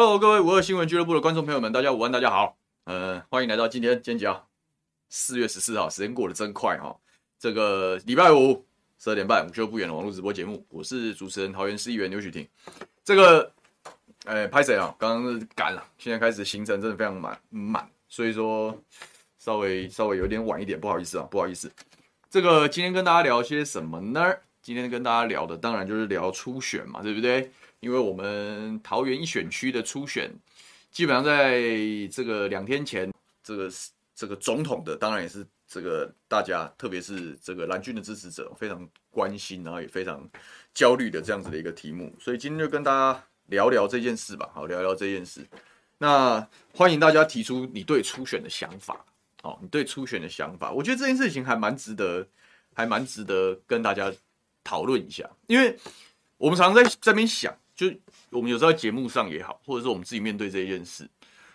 Hello，各位五二新闻俱乐部的观众朋友们，大家午安，大家好。呃，欢迎来到今天今天讲四月十四号，时间过得真快哈。这个礼拜五十二点半，午休不远的网络直播节目，我是主持人桃园市议员刘许廷。这个，哎，拍谁啊？刚刚赶了，现在开始行程真的非常满满，所以说稍微稍微有点晚一点，不好意思啊，不好意思。这个今天跟大家聊些什么呢？今天跟大家聊的当然就是聊初选嘛，对不对？因为我们桃园一选区的初选，基本上在这个两天前，这个是这个总统的，当然也是这个大家，特别是这个蓝军的支持者非常关心，然后也非常焦虑的这样子的一个题目，所以今天就跟大家聊聊这件事吧，好，聊聊这件事。那欢迎大家提出你对初选的想法，哦，你对初选的想法，我觉得这件事情还蛮值得，还蛮值得跟大家讨论一下，因为我们常常在这边想。就我们有时候在节目上也好，或者是我们自己面对这一件事，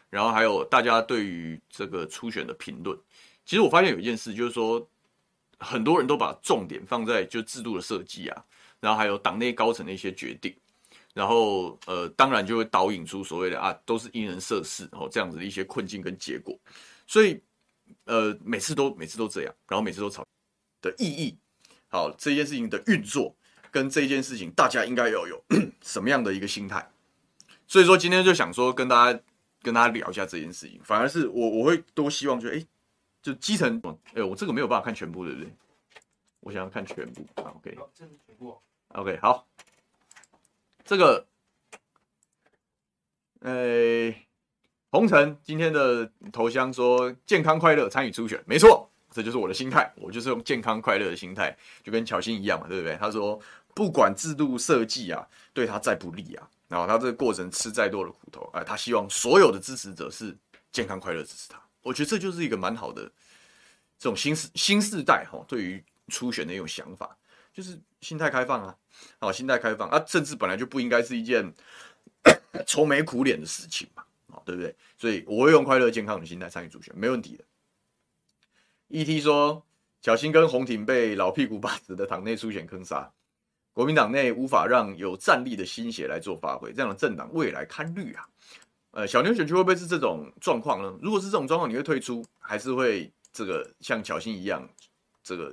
然后还有大家对于这个初选的评论，其实我发现有一件事，就是说很多人都把重点放在就制度的设计啊，然后还有党内高层的一些决定，然后呃，当然就会导引出所谓的啊，都是因人设事，然后这样子的一些困境跟结果，所以呃，每次都每次都这样，然后每次都吵的意义，好，这件事情的运作。跟这件事情，大家应该要有 什么样的一个心态？所以说今天就想说跟大家跟大家聊一下这件事情。反而是我我会多希望就，就哎，就基层，哎，我这个没有办法看全部，对不对？我想要看全部。OK，好，这是全部。OK，好，这个，哎，红尘今天的头像说健康快乐参与初选，没错，这就是我的心态，我就是用健康快乐的心态，就跟乔欣一样嘛，对不对？他说。不管制度设计啊，对他再不利啊，然后他这个过程吃再多的苦头，哎，他希望所有的支持者是健康快乐支持他。我觉得这就是一个蛮好的这种新世新世代哈，对于初选的一种想法，就是心态开放啊，好，心态开放啊，政治本来就不应该是一件 愁眉苦脸的事情嘛，啊，对不对？所以我会用快乐健康的心态参与初选，没问题的。ET 说，小新跟洪庭被老屁股把子的党内初选坑杀。国民党内无法让有战力的新血来做发挥，这样的政党未来堪虑啊。呃，小牛选区会不会是这种状况呢？如果是这种状况，你会退出，还是会这个像巧芯一样？这个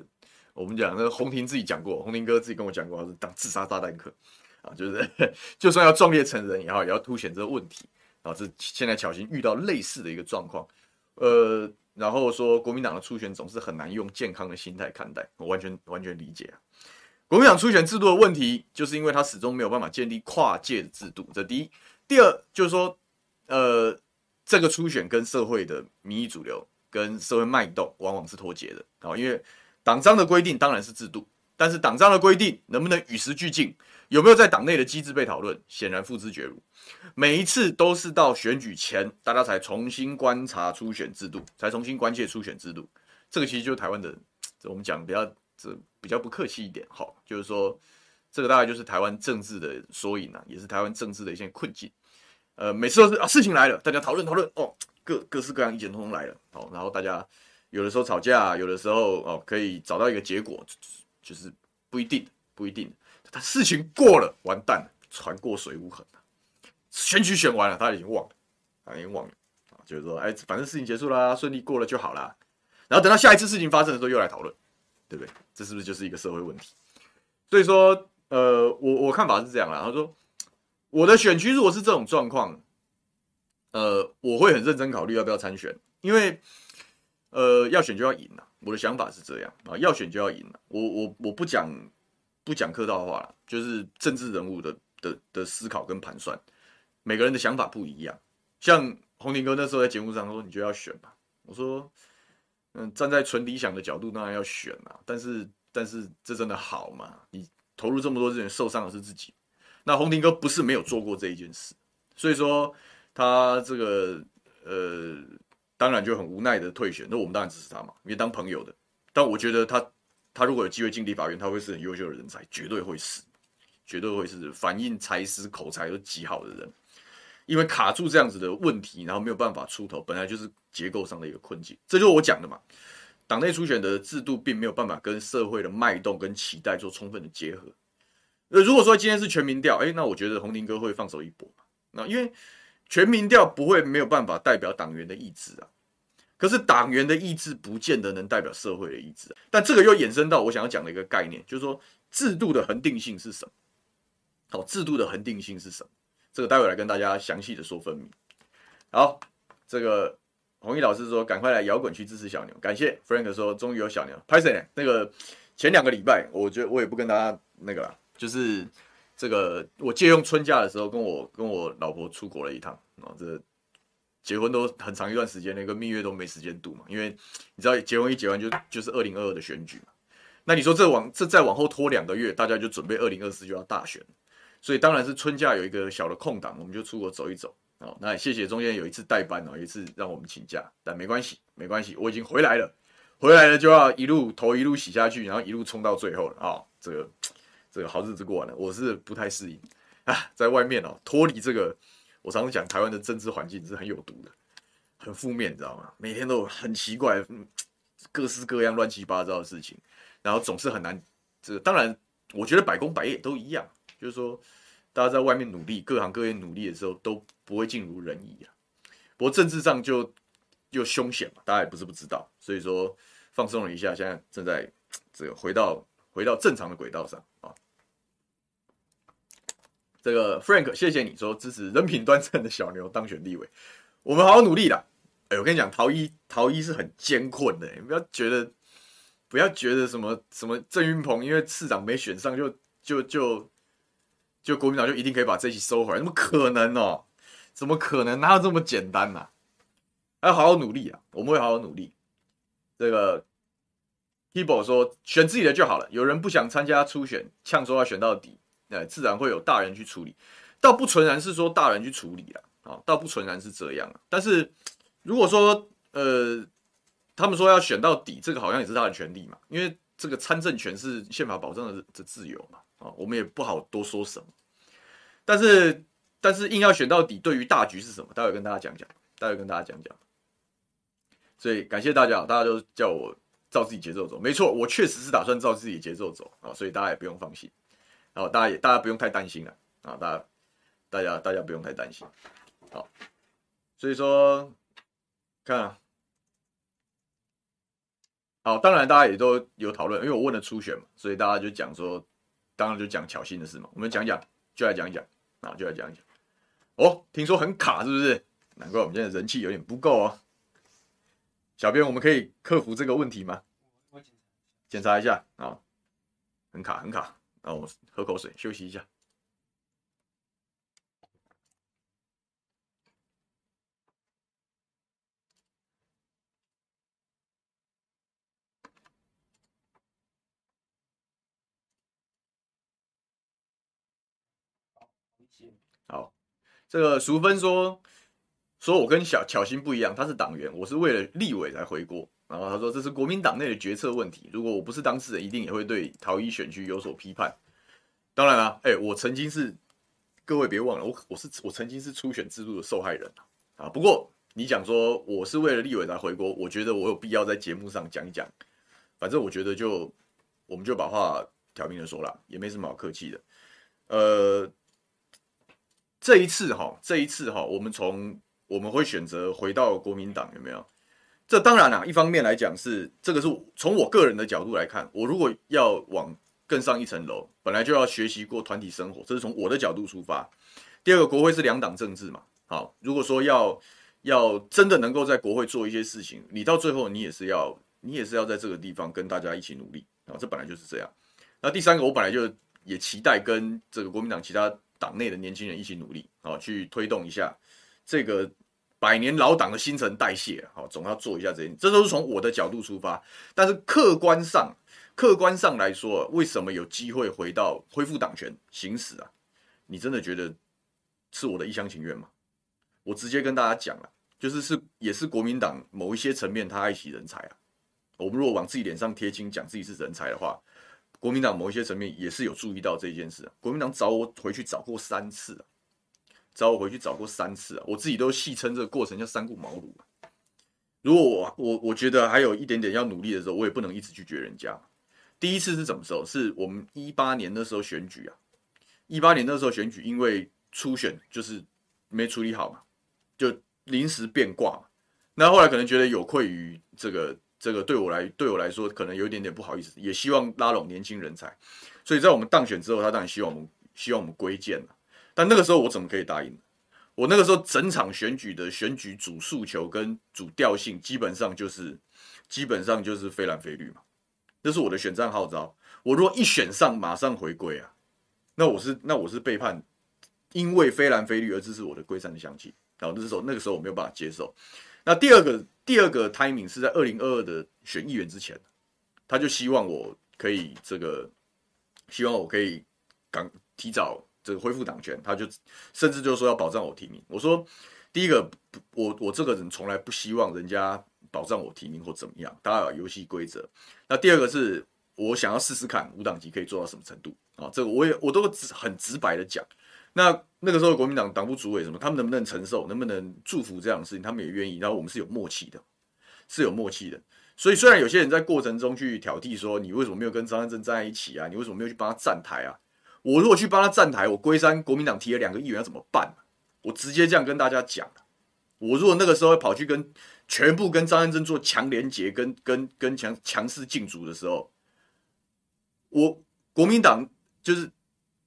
我们讲，那个洪庭自己讲过，洪庭哥自己跟我讲过，是当自杀炸弹客 啊，就是 就算要壮烈成人也好，也要凸显这个问题啊。这现在巧芯遇到类似的一个状况，呃，然后说国民党的初选总是很难用健康的心态看待，我完全完全理解啊。国民党初选制度的问题，就是因为他始终没有办法建立跨界的制度，这第一。第二就是说，呃，这个初选跟社会的民意主流、跟社会脉动往往是脱节的啊。因为党章的规定当然是制度，但是党章的规定能不能与时俱进，有没有在党内的机制被讨论，显然付之阙如。每一次都是到选举前，大家才重新观察初选制度，才重新关切初选制度。这个其实就是台湾的，我们讲比较。这比较不客气一点，好，就是说，这个大概就是台湾政治的缩影啊，也是台湾政治的一些困境。呃，每次都是啊，事情来了，大家讨论讨论，哦，各各式各样意见通通来了，好，然后大家有的时候吵架，有的时候哦可以找到一个结果，就是不一定，不一定。他事情过了，完蛋了，船过水无痕，选举选完了，他已经忘了，他已经忘了啊，就是说，哎，反正事情结束啦，顺利过了就好啦。然后等到下一次事情发生的时候，又来讨论。对不对？这是不是就是一个社会问题？所以说，呃，我我看法是这样啦。他说，我的选区如果是这种状况，呃，我会很认真考虑要不要参选，因为，呃，要选就要赢呐。我的想法是这样啊，要选就要赢。我我我不讲不讲客套话了，就是政治人物的的的思考跟盘算，每个人的想法不一样。像洪庭哥那时候在节目上说，你就要选吧。我说。嗯，站在纯理想的角度，当然要选啊。但是，但是这真的好吗？你投入这么多资源，受伤的是自己。那洪庭哥不是没有做过这一件事，所以说他这个呃，当然就很无奈的退选。那我们当然支持他嘛，因为当朋友的。但我觉得他他如果有机会进立法院，他会是很优秀的人才，绝对会是，绝对会是反应才思口才都极好的人。因为卡住这样子的问题，然后没有办法出头，本来就是结构上的一个困境。这就是我讲的嘛，党内初选的制度并没有办法跟社会的脉动跟期待做充分的结合。呃，如果说今天是全民调，哎，那我觉得洪庭哥会放手一搏。那因为全民调不会没有办法代表党员的意志啊。可是党员的意志不见得能代表社会的意志。但这个又衍生到我想要讲的一个概念，就是说制度的恒定性是什么？好，制度的恒定性是什么？这个待会来跟大家详细的说分明。好，这个弘毅老师说，赶快来摇滚区支持小牛，感谢 Frank 说，终于有小牛。拍谢那个前两个礼拜，我觉得我也不跟大家那个啦，就是这个我借用春假的时候，跟我跟我老婆出国了一趟啊，这个、结婚都很长一段时间，那个蜜月都没时间度嘛，因为你知道结婚一结完就就是二零二二的选举嘛，那你说这往这再往后拖两个月，大家就准备二零二四就要大选。所以当然是春假有一个小的空档，我们就出国走一走。哦，那谢谢中间有一次代班哦，一次让我们请假，但没关系，没关系，我已经回来了，回来了就要一路头一路洗下去，然后一路冲到最后了啊、哦！这个这个好日子过完了，我是不太适应啊，在外面哦，脱离这个，我常常讲台湾的政治环境是很有毒的，很负面，你知道吗？每天都很奇怪，各式各样乱七八糟的事情，然后总是很难。这当然，我觉得百工百业都一样。就是说，大家在外面努力，各行各业努力的时候都不会尽如人意啊。不过政治上就又凶险嘛，大家也不是不知道。所以说放松了一下，现在正在这个回到回到正常的轨道上啊。这个 Frank，谢谢你说支持人品端正的小牛当选立委，我们好好努力啦。哎，我跟你讲，桃一桃一是很艰困的，你不要觉得不要觉得什么什么郑云鹏因为市长没选上就就就。就国民党就一定可以把这一席收回来？怎么可能哦？怎么可能？哪有这么简单呐、啊？要好好努力啊！我们会好好努力。这个 Kibo 说选自己的就好了。有人不想参加初选，呛说要选到底，那自然会有大人去处理。倒不纯然是说大人去处理了啊，倒不纯然是这样啊。但是如果说呃，他们说要选到底，这个好像也是他的权利嘛，因为这个参政权是宪法保障的的自由嘛。啊，我们也不好多说什么，但是但是硬要选到底，对于大局是什么？待会跟大家讲讲，待会跟大家讲讲。所以感谢大家，大家都叫我照自己节奏走，没错，我确实是打算照自己节奏走啊，所以大家也不用放心，然后大家也大家不用太担心了啊，大家大家大家不用太担心，好，所以说看啊。好，当然大家也都有讨论，因为我问了初选嘛，所以大家就讲说。当然就讲巧心的事嘛，我们讲讲，就来讲一讲啊，就来讲一讲。哦，听说很卡，是不是？难怪我们现在人气有点不够哦。小编，我们可以克服这个问题吗？我检查一下啊，很卡，很卡。那我喝口水，休息一下。好，这个淑芬说，说我跟小巧心不一样，他是党员，我是为了立委才回国。然后他说这是国民党内的决策问题，如果我不是当事人，一定也会对桃一选区有所批判。当然了，哎，我曾经是，各位别忘了，我我是我曾经是初选制度的受害人啊。不过你讲说我是为了立委才回国，我觉得我有必要在节目上讲一讲。反正我觉得就我们就把话挑明了说了，也没什么好客气的。呃。这一次哈，这一次哈，我们从我们会选择回到国民党有没有？这当然啦，一方面来讲是这个是从我个人的角度来看，我如果要往更上一层楼，本来就要学习过团体生活，这是从我的角度出发。第二个，国会是两党政治嘛，好，如果说要要真的能够在国会做一些事情，你到最后你也是要你也是要在这个地方跟大家一起努力啊，这本来就是这样。那第三个，我本来就也期待跟这个国民党其他。党内的年轻人一起努力啊，去推动一下这个百年老党的新陈代谢，好，总要做一下这些。这都是从我的角度出发，但是客观上，客观上来说，为什么有机会回到恢复党权行使啊？你真的觉得是我的一厢情愿吗？我直接跟大家讲了，就是是也是国民党某一些层面他爱惜人才啊。我们如果往自己脸上贴金，讲自己是人才的话。国民党某一些层面也是有注意到这件事。国民党找我回去找过三次啊，找我回去找过三次啊。我自己都戏称这个过程叫三顾茅庐。如果我我我觉得还有一点点要努力的时候，我也不能一直拒绝人家。第一次是什么时候？是我们一八年那时候选举啊。一八年那时候选举，因为初选就是没处理好嘛，就临时变卦。那后来可能觉得有愧于这个这个对我来对我来说，可能有一点点不好意思，也希望拉拢年轻人才。所以在我们当选之后，他当然希望我们希望我们归建了。但那个时候我怎么可以答应？我那个时候整场选举的选举主诉求跟主调性，基本上就是基本上就是非蓝非绿嘛。这是我的选战号召。我如果一选上，马上回归啊，那我是那我是背叛，因为非蓝非绿而支持我的归山的乡亲。然后那时候那个时候我没有办法接受。那第二个第二个 timing 是在二零二二的选议员之前，他就希望我可以这个，希望我可以赶提早这个恢复党权，他就甚至就是说要保障我提名。我说第一个，我我这个人从来不希望人家保障我提名或怎么样，大家有游戏规则。那第二个是我想要试试看无党籍可以做到什么程度啊？这个我也我都直很直白的讲。那那个时候国民党党部主委什么，他们能不能承受，能不能祝福这样的事情，他们也愿意。然后我们是有默契的，是有默契的。所以虽然有些人在过程中去挑剔说，你为什么没有跟张善政站在一起啊？你为什么没有去帮他站台啊？我如果去帮他站台，我龟山国民党提了两个议员要怎么办？我直接这样跟大家讲。我如果那个时候跑去跟全部跟张善政做强连结，跟跟跟强强势竞逐的时候，我国民党就是。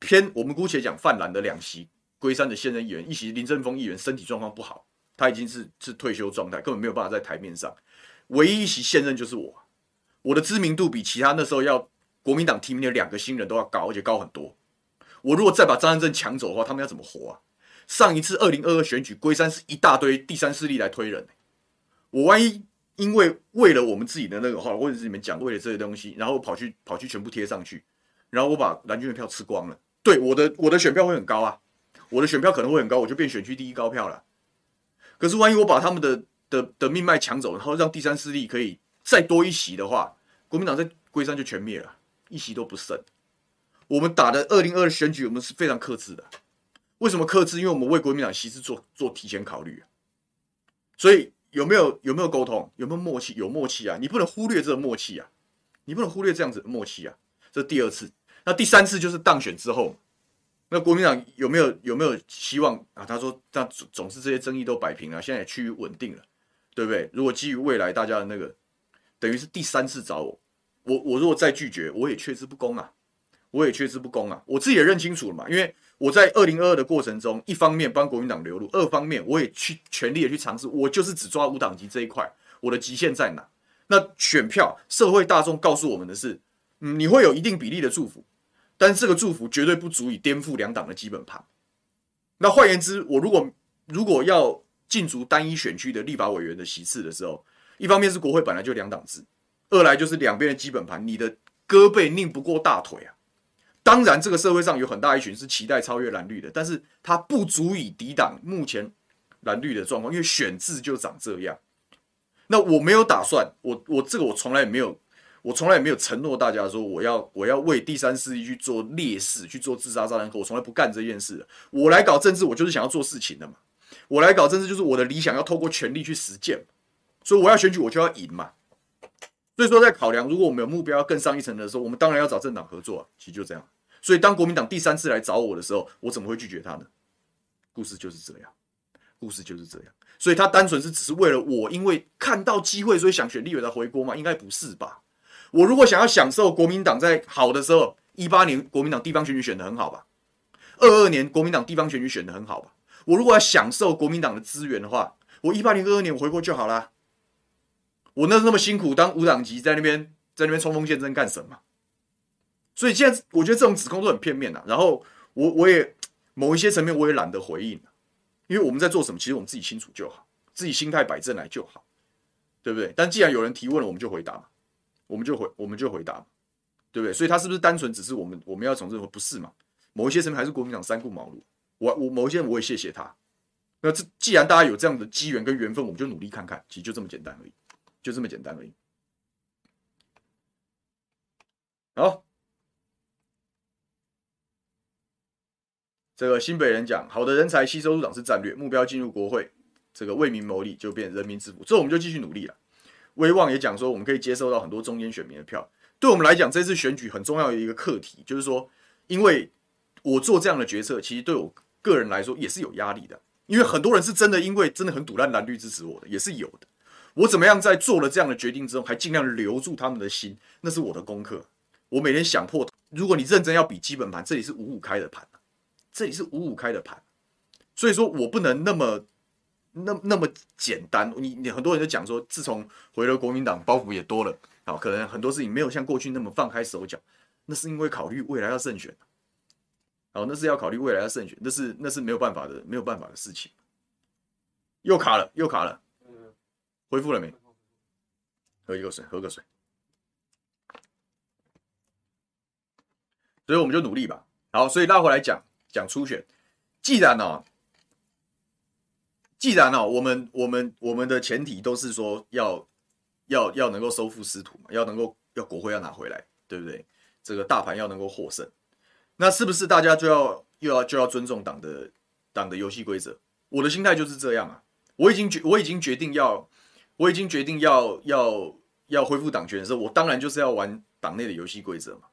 偏我们姑且讲泛蓝的两席，龟山的现任议员一席林正峰议员身体状况不好，他已经是是退休状态，根本没有办法在台面上。唯一一席现任就是我，我的知名度比其他那时候要国民党提名的两个新人都要高，而且高很多。我如果再把张善政抢走的话，他们要怎么活啊？上一次二零二二选举，龟山是一大堆第三势力来推人，我万一因为为了我们自己的那个话，或者是你们讲为了这些东西，然后跑去跑去全部贴上去，然后我把蓝军的票吃光了。对我的我的选票会很高啊，我的选票可能会很高，我就变选区第一高票了。可是万一我把他们的的的命脉抢走，然后让第三势力可以再多一席的话，国民党在龟山就全灭了，一席都不剩。我们打的二零二二选举，我们是非常克制的。为什么克制？因为我们为国民党席次做做提前考虑啊。所以有没有有没有沟通？有没有默契？有默契啊！你不能忽略这个默契啊！你不能忽略这样子的默契啊！这第二次。那第三次就是当选之后，那国民党有没有有没有希望啊？他说，那总总是这些争议都摆平了，现在也趋于稳定了，对不对？如果基于未来大家的那个，等于是第三次找我，我我如果再拒绝，我也确之不恭啊，我也确之不恭啊，我自己也认清楚了嘛，因为我在二零二二的过程中，一方面帮国民党留路，二方面我也去全力的去尝试，我就是只抓无党籍这一块，我的极限在哪？那选票社会大众告诉我们的是，嗯，你会有一定比例的祝福。但这个祝福绝对不足以颠覆两党的基本盘。那换言之，我如果如果要进足单一选区的立法委员的席次的时候，一方面是国会本来就两党制，二来就是两边的基本盘，你的胳膊拧不过大腿啊。当然，这个社会上有很大一群是期待超越蓝绿的，但是它不足以抵挡目前蓝绿的状况，因为选制就长这样。那我没有打算，我我这个我从来也没有。我从来也没有承诺大家说我要我要为第三势力去做烈士，去做自杀炸弹客，我从来不干这件事。我来搞政治，我就是想要做事情的嘛。我来搞政治，就是我的理想要透过权力去实践。所以我要选举，我就要赢嘛。所以说，在考量如果我们有目标要更上一层的时候，我们当然要找政党合作。其实就这样。所以当国民党第三次来找我的时候，我怎么会拒绝他呢？故事就是这样，故事就是这样。所以他单纯是只是为了我，因为看到机会，所以想选立委来回锅吗？应该不是吧？我如果想要享受国民党在好的时候，一八年国民党地方选举选得很好吧，二二年国民党地方选举选得很好吧。我如果要享受国民党的资源的话，我一八年、二二年我回国就好啦。我那那么辛苦当无党籍在那边在那边冲锋陷阵干什么？所以现在我觉得这种指控都很片面呐。然后我我也某一些层面我也懒得回应，因为我们在做什么，其实我们自己清楚就好，自己心态摆正来就好，对不对？但既然有人提问了，我们就回答嘛。我们就回，我们就回答，对不对？所以他是不是单纯只是我们我们要从这个不是嘛？某一些层面还是国民党三顾茅庐。我我某一些人我也谢谢他。那这既然大家有这样的机缘跟缘分，我们就努力看看，其实就这么简单而已，就这么简单而已。好，这个新北人讲，好的人才吸收入党是战略，目标进入国会，这个为民谋利就变人民之福，这我们就继续努力了。威望也讲说，我们可以接受到很多中间选民的票。对我们来讲，这次选举很重要的一个课题，就是说，因为我做这样的决策，其实对我个人来说也是有压力的。因为很多人是真的因为真的很赌烂蓝绿支持我的，也是有的。我怎么样在做了这样的决定之后，还尽量留住他们的心，那是我的功课。我每天想破，如果你认真要比基本盘，这里是五五开的盘，这里是五五开的盘，所以说我不能那么那那么简单。你你很多人就讲说，自从回了国民党，包袱也多了，好，可能很多事情没有像过去那么放开手脚，那是因为考虑未来要胜选，好，那是要考虑未来要胜选，那是那是没有办法的，没有办法的事情。又卡了，又卡了。恢复了没？喝一口水，喝个水。所以我们就努力吧。好，所以拉回来讲讲初选。既然哦，既然哦，我们我们我们的前提都是说要要要能够收复失土嘛，要能够要国会要拿回来，对不对？这个大盘要能够获胜，那是不是大家就要又要就要尊重党的党的游戏规则？我的心态就是这样啊。我已经决我已经决定要。我已经决定要要要恢复党权的时候，我当然就是要玩党内的游戏规则嘛。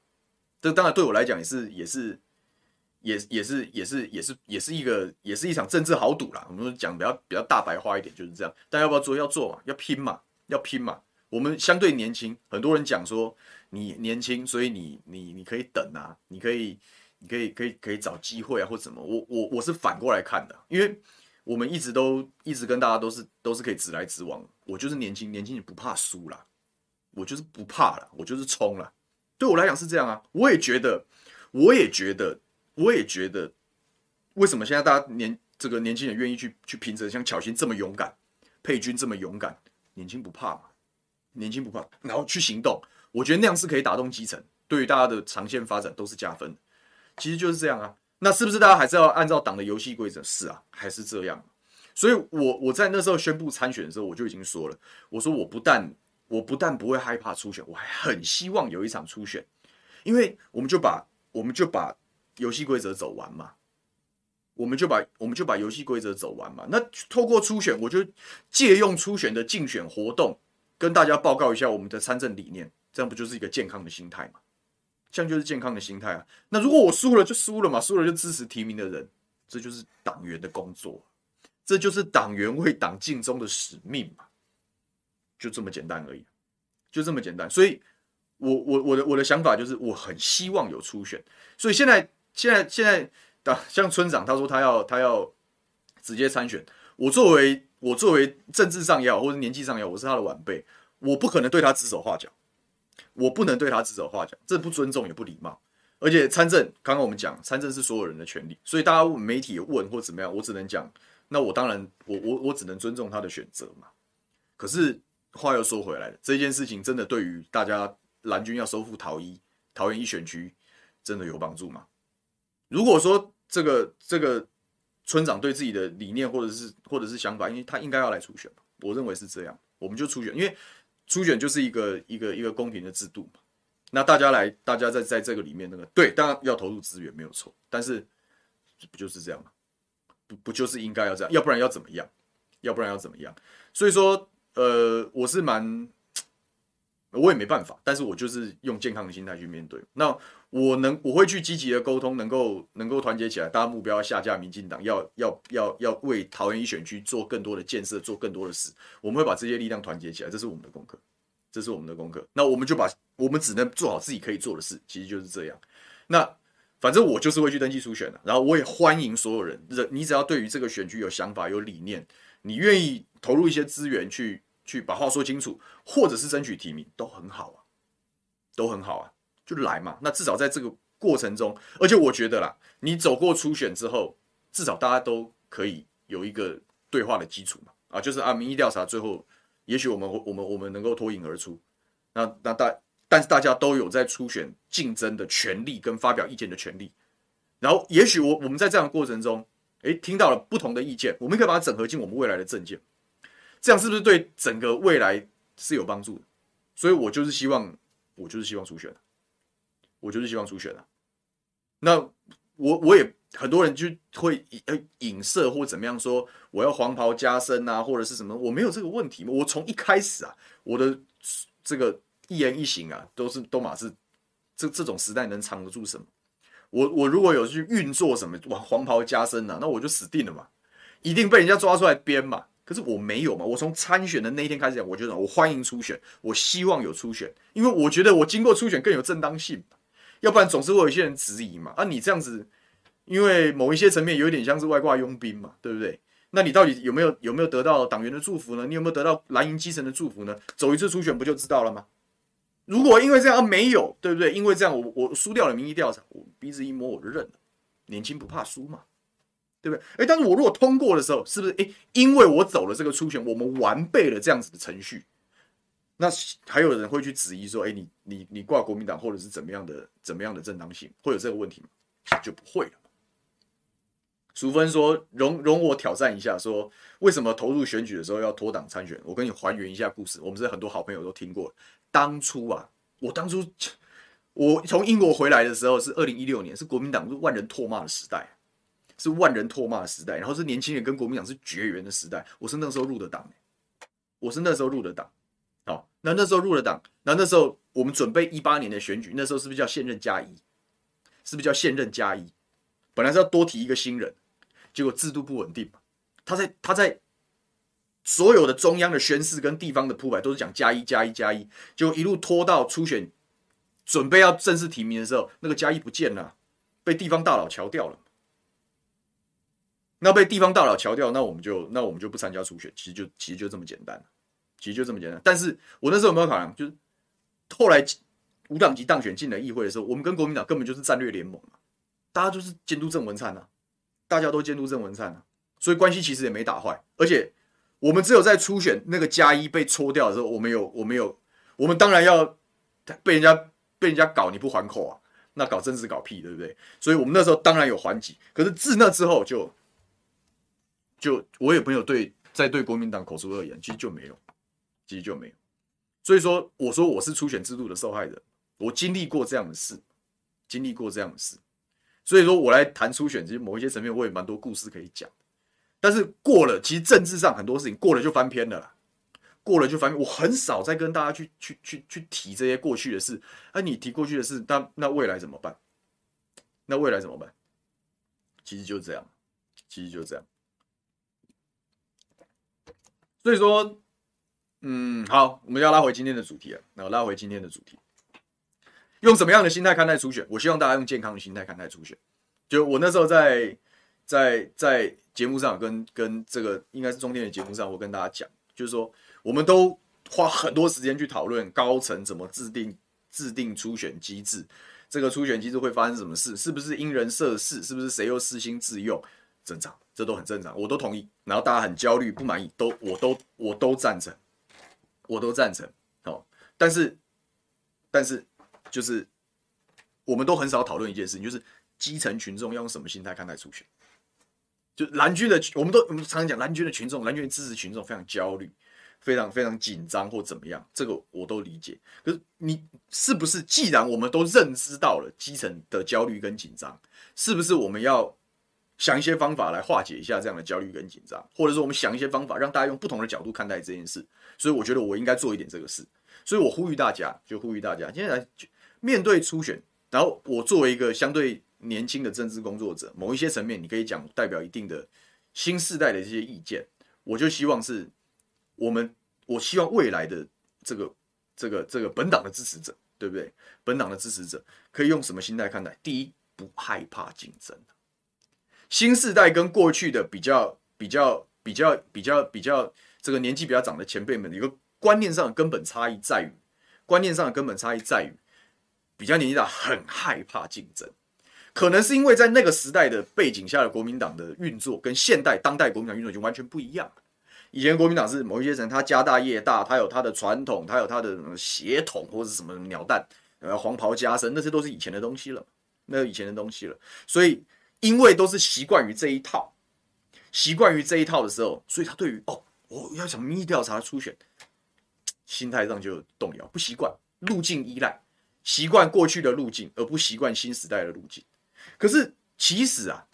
这当然对我来讲也是也是也也是也是也是也是一个也是一场政治豪赌啦。我们讲比较比较大白话一点就是这样。但要不要做？要做嘛，要拼嘛，要拼嘛。我们相对年轻，很多人讲说你年轻，所以你你你可以等啊，你可以你可以可以可以找机会啊，或什么。我我我是反过来看的，因为。我们一直都一直跟大家都是都是可以直来直往，我就是年轻，年轻人不怕输啦，我就是不怕了，我就是冲了。对我来讲是这样啊，我也觉得，我也觉得，我也觉得，为什么现在大家年这个年轻人愿意去去拼这个，像巧芯这么勇敢，佩君这么勇敢，年轻不怕嘛，年轻不怕，然后去行动，我觉得那样是可以打动基层，对于大家的长线发展都是加分，其实就是这样啊。那是不是大家还是要按照党的游戏规则？是啊，还是这样。所以我，我我在那时候宣布参选的时候，我就已经说了，我说我不但我不但不会害怕初选，我还很希望有一场初选，因为我们就把我们就把游戏规则走完嘛，我们就把我们就把游戏规则走完嘛。那透过初选，我就借用初选的竞选活动，跟大家报告一下我们的参政理念，这样不就是一个健康的心态吗？这样就是健康的心态啊。那如果我输了就输了嘛，输了就支持提名的人，这就是党员的工作，这就是党员为党尽忠的使命嘛，就这么简单而已，就这么简单。所以，我我我的我的想法就是，我很希望有初选。所以现在现在现在党像村长他说他要他要直接参选，我作为我作为政治上也好，或者年纪上也好，我是他的晚辈，我不可能对他指手画脚。我不能对他指手画脚，这不尊重也不礼貌。而且参政，刚刚我们讲参政是所有人的权利，所以大家问媒体问或怎么样，我只能讲，那我当然我我我只能尊重他的选择嘛。可是话又说回来了，这件事情真的对于大家蓝军要收复桃一桃园一选区真的有帮助吗？如果说这个这个村长对自己的理念或者是或者是想法，因为他应该要来初选，我认为是这样，我们就初选，因为。初选就是一个一个一个公平的制度嘛，那大家来，大家在在这个里面那个对，当然要投入资源没有错，但是不就是这样吗？不不就是应该要这样，要不然要怎么样？要不然要怎么样？所以说，呃，我是蛮。我也没办法，但是我就是用健康的心态去面对。那我能，我会去积极的沟通，能够能够团结起来，大家目标要下架民进党，要要要要为桃园一选区做更多的建设，做更多的事。我们会把这些力量团结起来，这是我们的功课，这是我们的功课。那我们就把我们只能做好自己可以做的事，其实就是这样。那反正我就是会去登记初选的，然后我也欢迎所有人，你只要对于这个选区有想法、有理念，你愿意投入一些资源去。去把话说清楚，或者是争取提名都很好啊，都很好啊，就来嘛。那至少在这个过程中，而且我觉得啦，你走过初选之后，至少大家都可以有一个对话的基础嘛。啊，就是啊，民意调查最后，也许我们我们我们能够脱颖而出。那那大，但是大家都有在初选竞争的权利跟发表意见的权利。然后，也许我我们在这样的过程中，诶，听到了不同的意见，我们可以把它整合进我们未来的政见。这样是不是对整个未来是有帮助的？所以我就是希望，我就是希望初选，我就是希望初选啊。那我我也很多人就会呃影射或怎么样说，我要黄袍加身啊，或者是什么？我没有这个问题嘛。我从一开始啊，我的这个一言一行啊，都是都马是这这种时代能藏得住什么？我我如果有去运作什么黄黄袍加身啊，那我就死定了嘛。一定被人家抓出来编嘛。可是我没有嘛，我从参选的那一天开始讲，我觉得我欢迎初选，我希望有初选，因为我觉得我经过初选更有正当性，要不然总是会有一些人质疑嘛。啊，你这样子，因为某一些层面有点像是外挂佣兵嘛，对不对？那你到底有没有有没有得到党员的祝福呢？你有没有得到蓝营基层的祝福呢？走一次初选不就知道了吗？如果因为这样、啊、没有，对不对？因为这样我我输掉了民意调查，我鼻子一摸我就认了，年轻不怕输嘛。对不对？哎，但是我如果通过的时候，是不是？哎，因为我走了这个初选，我们完备了这样子的程序，那还有人会去质疑说，哎，你你你挂国民党或者是怎么样的怎么样的正当性，会有这个问题吗？就不会了。淑芬说，容容我挑战一下，说为什么投入选举的时候要脱党参选？我跟你还原一下故事，我们是很多好朋友都听过。当初啊，我当初我从英国回来的时候是二零一六年，是国民党是万人唾骂的时代。是万人唾骂的时代，然后是年轻人跟国民党是绝缘的时代。我是那时候入的党，我是那时候入的党。好，那那时候入了党，那那时候我们准备一八年的选举，那时候是不是叫现任加一？是不是叫现任加一？本来是要多提一个新人，结果制度不稳定嘛。他在他在所有的中央的宣誓跟地方的铺排都是讲加一加一加一，结果一路拖到初选准备要正式提名的时候，那个加一不见了，被地方大佬瞧掉了。那被地方大佬瞧掉，那我们就那我们就不参加初选，其实就其实就这么简单，其实就这么简单。但是我那时候有没有考量？就是后来无党籍当选进了议会的时候，我们跟国民党根本就是战略联盟嘛，大家就是监督郑文灿呐，大家都监督郑文灿呐，所以关系其实也没打坏。而且我们只有在初选那个加一被搓掉的时候，我们有我们有我们当然要被人家被人家搞你不还口啊，那搞政治搞屁，对不对？所以我们那时候当然有还击，可是自那之后就。就我也没有对在对国民党口出恶言，其实就没有，其实就没有。所以说，我说我是初选制度的受害人，我经历过这样的事，经历过这样的事。所以说我来谈初选，其实某一些层面我也蛮多故事可以讲。但是过了，其实政治上很多事情过了就翻篇了啦，过了就翻篇。我很少再跟大家去去去去提这些过去的事。啊，你提过去的事，那那未来怎么办？那未来怎么办？其实就这样，其实就这样。所以说，嗯，好，我们要拉回今天的主题了。那拉回今天的主题，用什么样的心态看待初选？我希望大家用健康的心态看待初选。就我那时候在在在节目上跟跟这个应该是中天的节目上，我跟大家讲，就是说，我们都花很多时间去讨论高层怎么制定制定初选机制，这个初选机制会发生什么事？是不是因人设事？是不是谁又私心自用？正常。这都很正常，我都同意。然后大家很焦虑、不满意，都我都我都赞成，我都赞成。哦，但是但是就是我们都很少讨论一件事情，就是基层群众要用什么心态看待初选？就蓝军的，我们都我们常常讲蓝军的群众，蓝军的支持群众非常焦虑、非常非常紧张或怎么样，这个我都理解。可是你是不是既然我们都认知到了基层的焦虑跟紧张，是不是我们要？想一些方法来化解一下这样的焦虑跟紧张，或者说我们想一些方法让大家用不同的角度看待这件事。所以我觉得我应该做一点这个事。所以我呼吁大家，就呼吁大家，今天来面对初选。然后我作为一个相对年轻的政治工作者，某一些层面你可以讲代表一定的新时代的这些意见。我就希望是我们，我希望未来的这个这个这个本党的支持者，对不对？本党的支持者可以用什么心态看待？第一，不害怕竞争。新世代跟过去的比较比较比较比较比较这个年纪比较长的前辈们，一个观念上的根本差异在于，观念上的根本差异在于，比较年纪大很害怕竞争，可能是因为在那个时代的背景下的国民党的运作跟现代当代国民党运作已经完全不一样。以前国民党是某一些人他家大业大，他有他的传统，他有他的血统或者什么鸟蛋，呃黄袍加身，那些都是以前的东西了，那以前的东西了，所以。因为都是习惯于这一套，习惯于这一套的时候，所以他对于哦，我要想民意调查初选，心态上就动摇，不习惯路径依赖，习惯过去的路径，而不习惯新时代的路径。可是其实啊，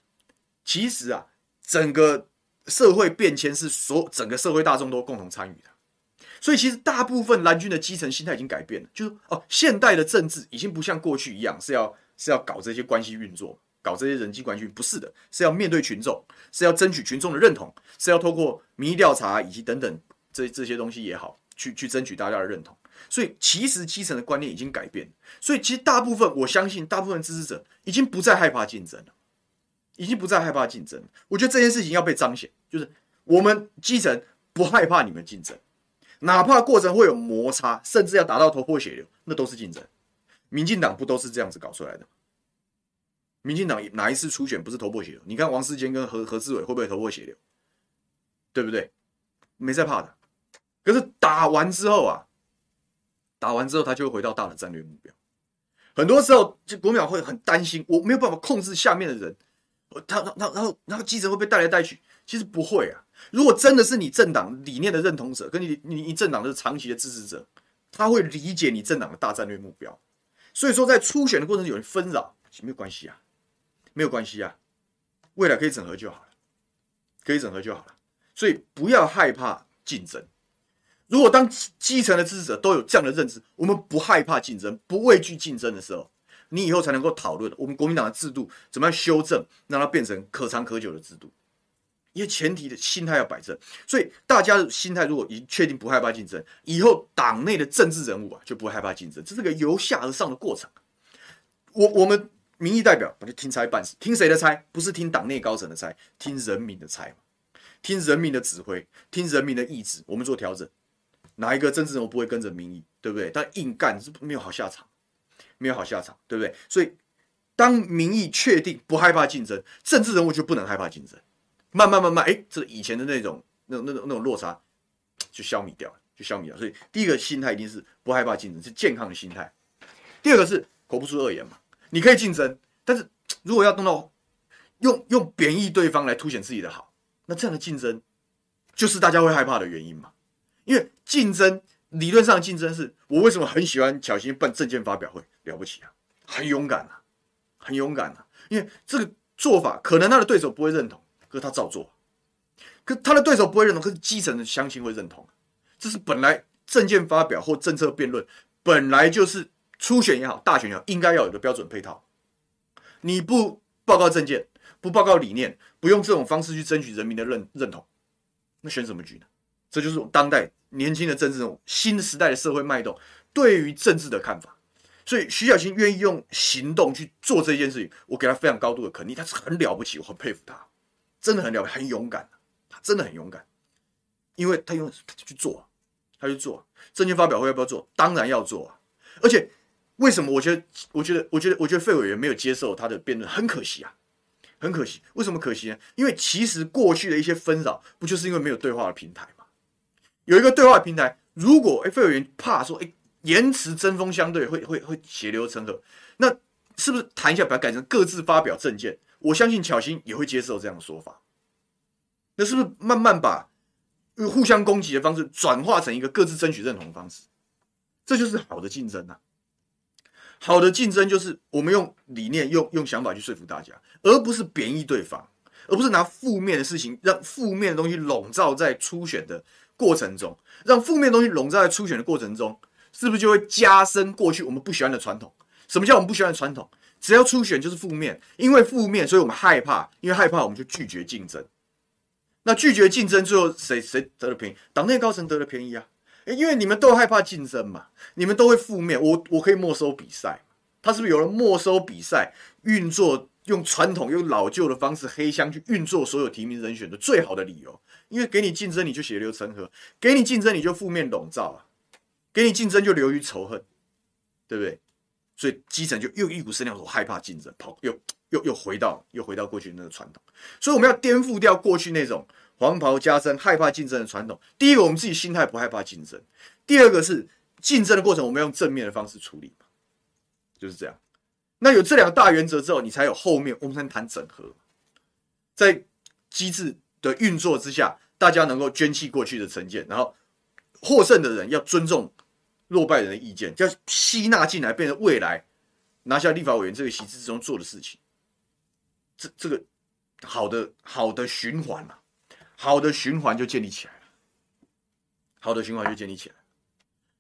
其实啊，整个社会变迁是所整个社会大众都共同参与的，所以其实大部分蓝军的基层心态已经改变了，就是哦，现代的政治已经不像过去一样是要是要搞这些关系运作。搞这些人际关系，不是的，是要面对群众，是要争取群众的认同，是要透过民意调查以及等等这这些东西也好，去去争取大家的认同。所以其实基层的观念已经改变，所以其实大部分我相信，大部分支持者已经不再害怕竞争了，已经不再害怕竞争。我觉得这件事情要被彰显，就是我们基层不害怕你们竞争，哪怕过程会有摩擦，甚至要打到头破血流，那都是竞争。民进党不都是这样子搞出来的？民进党哪一次初选不是头破血流？你看王世坚跟何何志伟会不会头破血流？对不对？没在怕的。可是打完之后啊。打完之后，他就会回到大的战略目标。很多时候，就国民党会很担心，我没有办法控制下面的人，他他他然后然后基层会被带来带去。其实不会啊。如果真的是你政党理念的认同者，跟你你你政党的长期的支持者，他会理解你政党的大战略目标。所以说，在初选的过程有人纷扰，没有关系啊，没有关系啊，未来可以整合就好了，可以整合就好了。所以不要害怕竞争。如果当基层的支持者都有这样的认知，我们不害怕竞争，不畏惧竞争的时候，你以后才能够讨论我们国民党的制度怎么样修正，让它变成可长可久的制度。因为前提的心态要摆正，所以大家的心态如果已经确定不害怕竞争，以后党内的政治人物啊就不会害怕竞争，这是个由下而上的过程。我我们民意代表我就听差办事，听谁的差？不是听党内高层的差，听人民的差，听人民的指挥，听人民的意志，我们做调整。哪一个政治人物不会跟着民意，对不对？但硬干是没有好下场，没有好下场，对不对？所以，当民意确定不害怕竞争，政治人物就不能害怕竞争。慢慢慢慢，哎，这以前的那种、那种、那种、那种落差就消弭掉了，就消弭掉。所以，第一个心态一定是不害怕竞争，是健康的心态。第二个是口不出恶言嘛，你可以竞争，但是 如果要动到用用贬义对方来凸显自己的好，那这样的竞争就是大家会害怕的原因嘛。因为竞争理论上竞争是我为什么很喜欢巧芯办证件发表会，了不起啊，很勇敢啊，很勇敢啊。因为这个做法可能他的对手不会认同，可是他照做。可他的对手不会认同，可是基层的乡亲会认同。这是本来证件发表或政策辩论本来就是初选也好，大选也好，应该要有的标准配套。你不报告政见，不报告理念，不用这种方式去争取人民的认认同，那选什么局呢？这就是当代年轻的政治人，新时代的社会脉动对于政治的看法。所以徐小新愿意用行动去做这件事情，我给他非常高度的肯定，他是很了不起，我很佩服他，真的很了不起，很勇敢，他真的很勇敢，因为他用他去做，他去做政见发表会要不要做？当然要做啊！而且为什么？我觉得，我觉得，我觉得，我觉得费委员没有接受他的辩论，很可惜啊，很可惜。为什么可惜呢？因为其实过去的一些纷扰，不就是因为没有对话的平台吗？有一个对话平台，如果哎，费委员怕说哎，言辞针锋相对会会会血流成河，那是不是谈一下把它改成各自发表政见？我相信巧心也会接受这样的说法。那是不是慢慢把互相攻击的方式转化成一个各自争取认同的方式？这就是好的竞争啊！好的竞争就是我们用理念、用用想法去说服大家，而不是贬义对方，而不是拿负面的事情让负面的东西笼罩在初选的。过程中，让负面的东西笼罩在初选的过程中，是不是就会加深过去我们不喜欢的传统？什么叫我们不喜欢的传统？只要初选就是负面，因为负面，所以我们害怕，因为害怕，我们就拒绝竞争。那拒绝竞争，最后谁谁得了便宜？党内高层得了便宜啊！因为你们都害怕竞争嘛，你们都会负面，我我可以没收比赛。他是不是有了没收比赛运作？用传统、用老旧的方式黑箱去运作所有提名人选的最好的理由，因为给你竞争你就血流成河，给你竞争你就负面笼罩啊，给你竞争就流于仇恨，对不对？所以基层就又一股声量，我害怕竞争，跑又又又回到又回到过去那个传统，所以我们要颠覆掉过去那种黄袍加身、害怕竞争的传统。第一个，我们自己心态不害怕竞争；第二个是竞争的过程，我们要用正面的方式处理，就是这样。那有这两个大原则之后，你才有后面，我们才能谈整合。在机制的运作之下，大家能够捐弃过去的成见，然后获胜的人要尊重落败人的意见，要吸纳进来，变成未来拿下立法委员这个席次之中做的事情。这这个好的好的循环嘛，好的循环就建立起来了，好的循环就建立起来。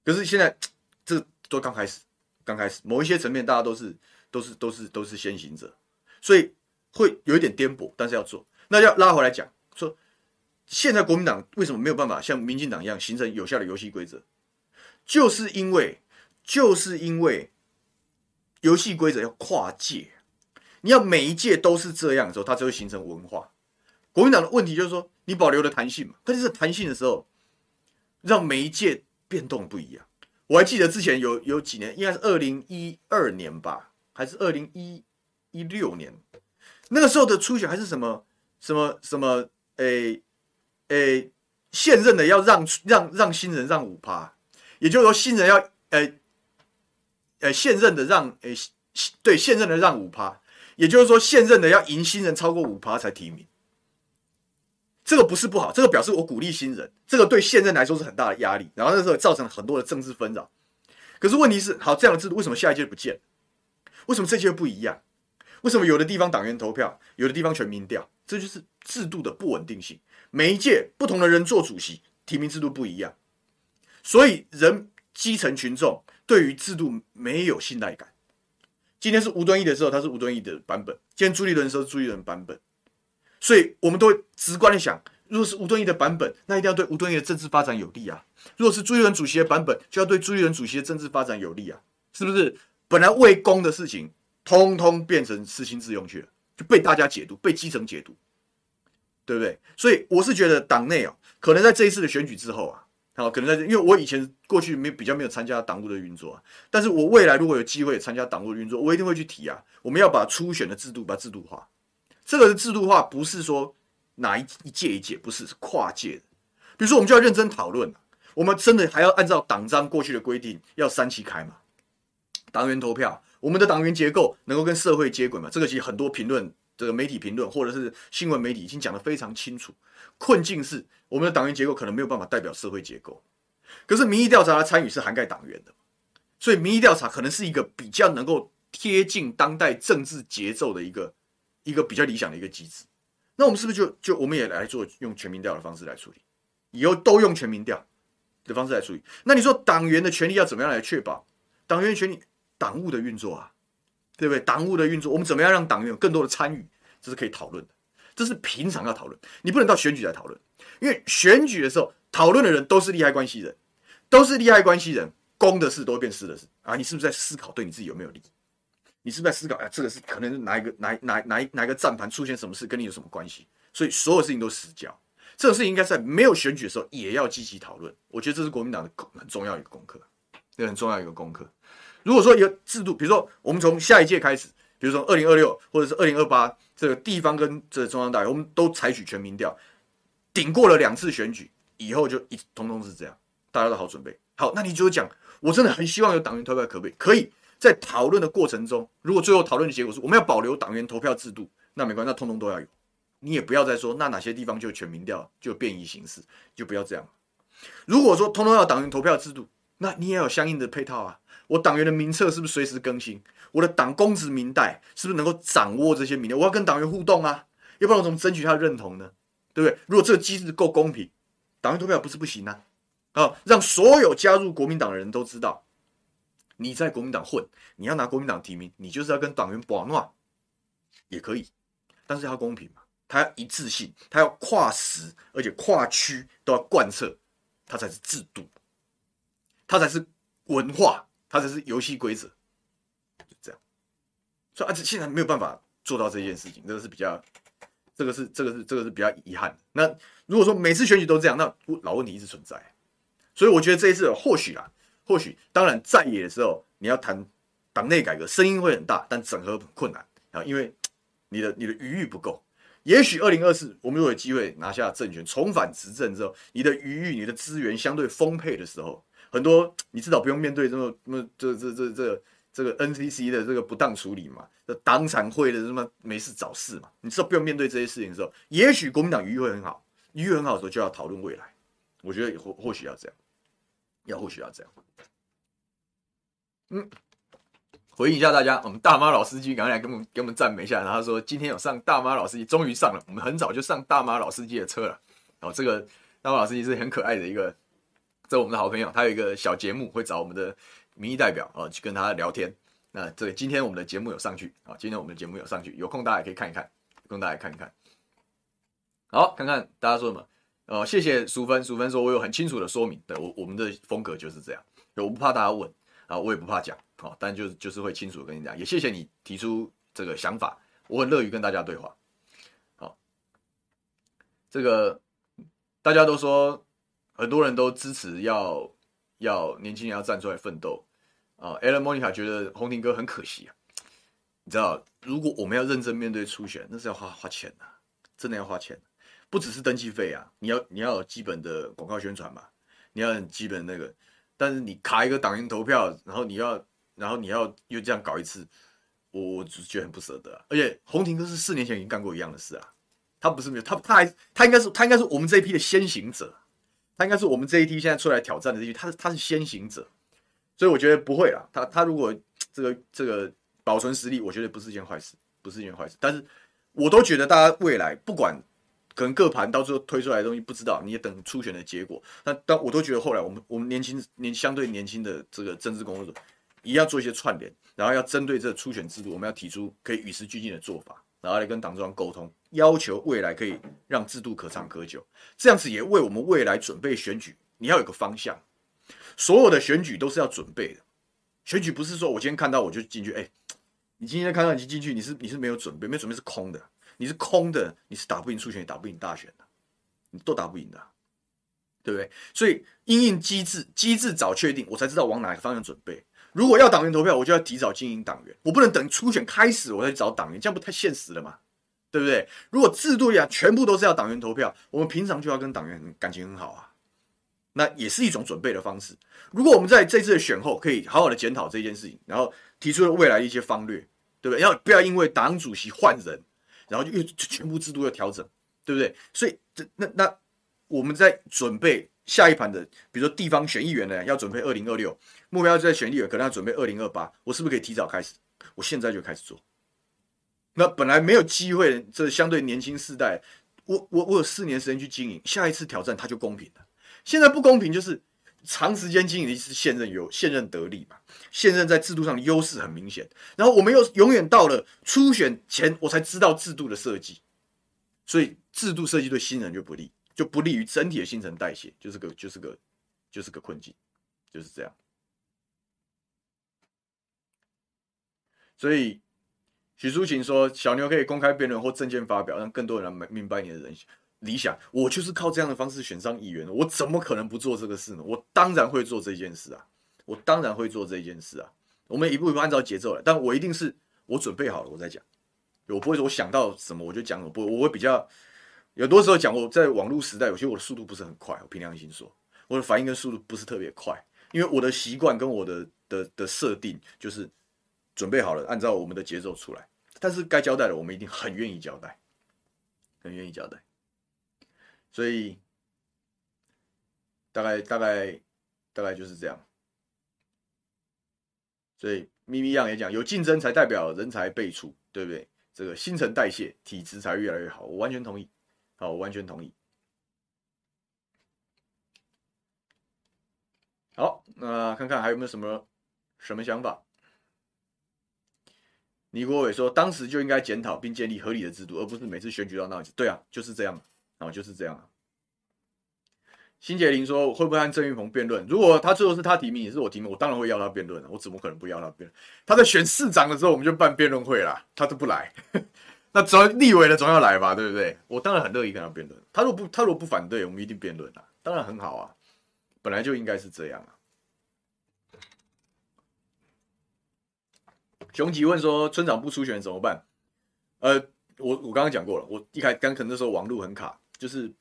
可是现在这都刚开始，刚开始，某一些层面大家都是。都是都是都是先行者，所以会有一点颠簸，但是要做。那要拉回来讲，说现在国民党为什么没有办法像民进党一样形成有效的游戏规则？就是因为，就是因为游戏规则要跨界，你要每一届都是这样的时候，它就会形成文化。国民党的问题就是说，你保留了弹性嘛，但是弹性的时候，让每一届变动不一样。我还记得之前有有几年，应该是二零一二年吧，还是二零一一六年，那个时候的初选还是什么什么什么，诶、诶、现任的要让让让新人让五趴，也就是说新人要诶诶、现任的让诶、对现任的让五趴，也就是说现任的要赢新人超过五趴才提名。这个不是不好，这个表示我鼓励新人，这个对现任来说是很大的压力，然后那时候造成了很多的政治纷扰。可是问题是，好，这样的制度为什么下一届不见？为什么这届不一样？为什么有的地方党员投票，有的地方全民调？这就是制度的不稳定性。每一届不同的人做主席，提名制度不一样，所以人基层群众对于制度没有信赖感。今天是吴敦义的时候，他是吴敦义的版本；今天朱立伦的时候，朱立伦版本。所以我们都会直观的想，如果是吴敦义的版本，那一定要对吴敦义的政治发展有利啊；如果是朱立伦主席的版本，就要对朱立伦主席的政治发展有利啊，是不是？本来为公的事情，通通变成私心自用去了，就被大家解读，被基层解读，对不对？所以我是觉得党内哦，可能在这一次的选举之后啊，好，可能在这，因为我以前过去没比较没有参加党务的运作啊，但是我未来如果有机会参加党务的运作，我一定会去提啊，我们要把初选的制度把制度化。这个制度化不是说哪一一届一届，不是，是跨届的。比如说，我们就要认真讨论，我们真的还要按照党章过去的规定，要三期开嘛？党员投票，我们的党员结构能够跟社会接轨嘛？这个其实很多评论，这个媒体评论或者是新闻媒体已经讲得非常清楚。困境是，我们的党员结构可能没有办法代表社会结构。可是民意调查的参与是涵盖党员的，所以民意调查可能是一个比较能够贴近当代政治节奏的一个。一个比较理想的一个机制，那我们是不是就就我们也来做用全民调的方式来处理？以后都用全民调的方式来处理。那你说党员的权利要怎么样来确保党员权利？党务的运作啊，对不对？党务的运作，我们怎么样让党员有更多的参与？这是可以讨论的，这是平常要讨论。你不能到选举来讨论，因为选举的时候讨论的人都是利害关系人，都是利害关系人，公的事都会变私的事啊！你是不是在思考对你自己有没有利？你是不是在思考？哎，这个是可能是哪一个哪哪哪哪一个战盘出现什么事，跟你有什么关系？所以所有事情都失焦。这个事情应该在没有选举的时候也要积极讨论。我觉得这是国民党的很重要一个功课，这很重要一个功课。如果说一个制度，比如说我们从下一届开始，比如说二零二六或者是二零二八，这个地方跟这个中央大学，我们都采取全民调，顶过了两次选举以后，就一通通是这样，大家都好准备。好，那你就讲，我真的很希望有党员投票，可不可以？可以。在讨论的过程中，如果最后讨论的结果是我们要保留党员投票制度，那没关系，那通通都要有。你也不要再说那哪些地方就全民调就变异形式，就不要这样。如果说通通要党员投票制度，那你也有相应的配套啊。我党员的名册是不是随时更新？我的党公职民代是不是能够掌握这些民调？我要跟党员互动啊，要不然我怎么争取他的认同呢？对不对？如果这个机制够公平，党员投票不是不行啊。啊，让所有加入国民党的人都知道。你在国民党混，你要拿国民党提名，你就是要跟党员绑乱，也可以，但是要公平嘛，它要一致性，它要跨时，而且跨区都要贯彻，它才是制度，它才是文化，它才是游戏规则，就这样。所以啊，这现在没有办法做到这件事情，这个是比较，这个是这个是这个是比较遗憾的。那如果说每次选举都这样，那老问题一直存在。所以我觉得这一次或许啊。或许，当然，在野的时候，你要谈党内改革，声音会很大，但整合很困难啊，因为你的你的余裕不够。也许二零二四，我们如果有机会拿下政权，重返执政之后，你的余裕、你的资源相对丰沛的时候，很多你至少不用面对这么、这么、这、这、这、这、这个 NCC 的这个不当处理嘛，这党产会的什么没事找事嘛，你至少不用面对这些事情的时候，也许国民党余裕会很好，余裕很好的时候就要讨论未来。我觉得或或许要这样，要或许要这样。嗯，回应一下大家，我们大妈老司机赶快来给我们给我们赞美一下。然后他说今天有上大妈老司机，终于上了。我们很早就上大妈老司机的车了。然后这个大妈老司机是很可爱的一个，这我们的好朋友，他有一个小节目会找我们的民意代表啊去跟他聊天。那这今天我们的节目有上去啊，今天我们的节目有上去，有空大家也可以看一看，有空大家看一看。好，看看大家说什么。呃，谢谢淑芬，淑芬说我有很清楚的说明，对我我们的风格就是这样，我不怕大家问啊，我也不怕讲，好，但就是就是会清楚跟你讲，也谢谢你提出这个想法，我很乐于跟大家对话。好，这个大家都说很多人都支持要要年轻人要站出来奋斗啊，Alan Monica 觉得宏庭哥很可惜啊，你知道，如果我们要认真面对初选，那是要花花钱的，真的要花钱。不只是登记费啊，你要你要有基本的广告宣传嘛，你要很基本那个，但是你卡一个党员投票，然后你要然后你要又这样搞一次，我我只觉得很不舍得。而且宏庭哥是四年前已经干过一样的事啊，他不是没有，他他还他应该是他应该是我们这一批的先行者，他应该是我们这一批现在出来挑战的这一，他是他是先行者，所以我觉得不会啦。他他如果 这个这个保存实力，我觉得不是一件坏事，不是一件坏事。但是我都觉得大家未来不管。可能各盘到最后推出来的东西不知道，你也等初选的结果。但但我都觉得后来我们我们年轻年相对年轻的这个政治工作者，也要做一些串联，然后要针对这个初选制度，我们要提出可以与时俱进的做法，然后来跟党中央沟通，要求未来可以让制度可长可久。这样子也为我们未来准备选举，你要有个方向。所有的选举都是要准备的，选举不是说我今天看到我就进去，哎，你今天看到你进去，你是你是没有准备，没准备是空的。你是空的，你是打不赢初选，也打不赢大选的，你都打不赢的，对不对？所以因应机制，机制早确定，我才知道往哪个方向准备。如果要党员投票，我就要提早经营党员，我不能等初选开始我再去找党员，这样不太现实了嘛？对不对？如果制度呀全部都是要党员投票，我们平常就要跟党员感情很好啊，那也是一种准备的方式。如果我们在这次的选后可以好好的检讨这件事情，然后提出了未来一些方略，对不对？要不要因为党主席换人？然后就又全部制度要调整，对不对？所以这那那我们在准备下一盘的，比如说地方选议员呢，要准备二零二六，目标就在选议员，可能要准备二零二八。我是不是可以提早开始？我现在就开始做。那本来没有机会，这相对年轻世代，我我我有四年时间去经营，下一次挑战它就公平了。现在不公平就是。长时间经营的是现任有现任得利嘛？现任在制度上的优势很明显，然后我们又永远到了初选前，我才知道制度的设计，所以制度设计对新人就不利，就不利于整体的新陈代谢，就是个就是个就是个困境，就是这样。所以许淑琴说，小牛可以公开辩论或政见发表，让更多人来明白你的人性。理想，我就是靠这样的方式选上议员，我怎么可能不做这个事呢？我当然会做这件事啊，我当然会做这件事啊。我们一步一步按照节奏来，但我一定是我准备好了我再讲，我不会说我想到什么我就讲什么，不，我会比较有多时候讲。我在网络时代，有些我的速度不是很快，我凭良心说，我的反应跟速度不是特别快，因为我的习惯跟我的的的设定就是准备好了，按照我们的节奏出来。但是该交代的，我们一定很愿意交代，很愿意交代。所以，大概大概大概就是这样。所以咪咪样也讲，有竞争才代表人才辈出，对不对？这个新陈代谢，体质才越来越好。我完全同意，好，我完全同意。好，那看看还有没有什么什么想法？倪国伟说，当时就应该检讨并建立合理的制度，而不是每次选举到那样子。对啊，就是这样。然后就是这样啊。辛杰林说：“会不会和郑运鹏辩论？如果他最后是他提名，也是我提名，我当然会要他辩论了。我怎么可能不要他辩论？他在选市长的时候，我们就办辩论会啦，他都不来。那总要立委的总要来吧，对不对？我当然很乐意跟他辩论。他如果不，他如果不反对，我们一定辩论啊。当然很好啊，本来就应该是这样啊。”熊吉问说：“村长不出选怎么办？”呃，我我刚刚讲过了，我一开刚可能那时候网路很卡。就是，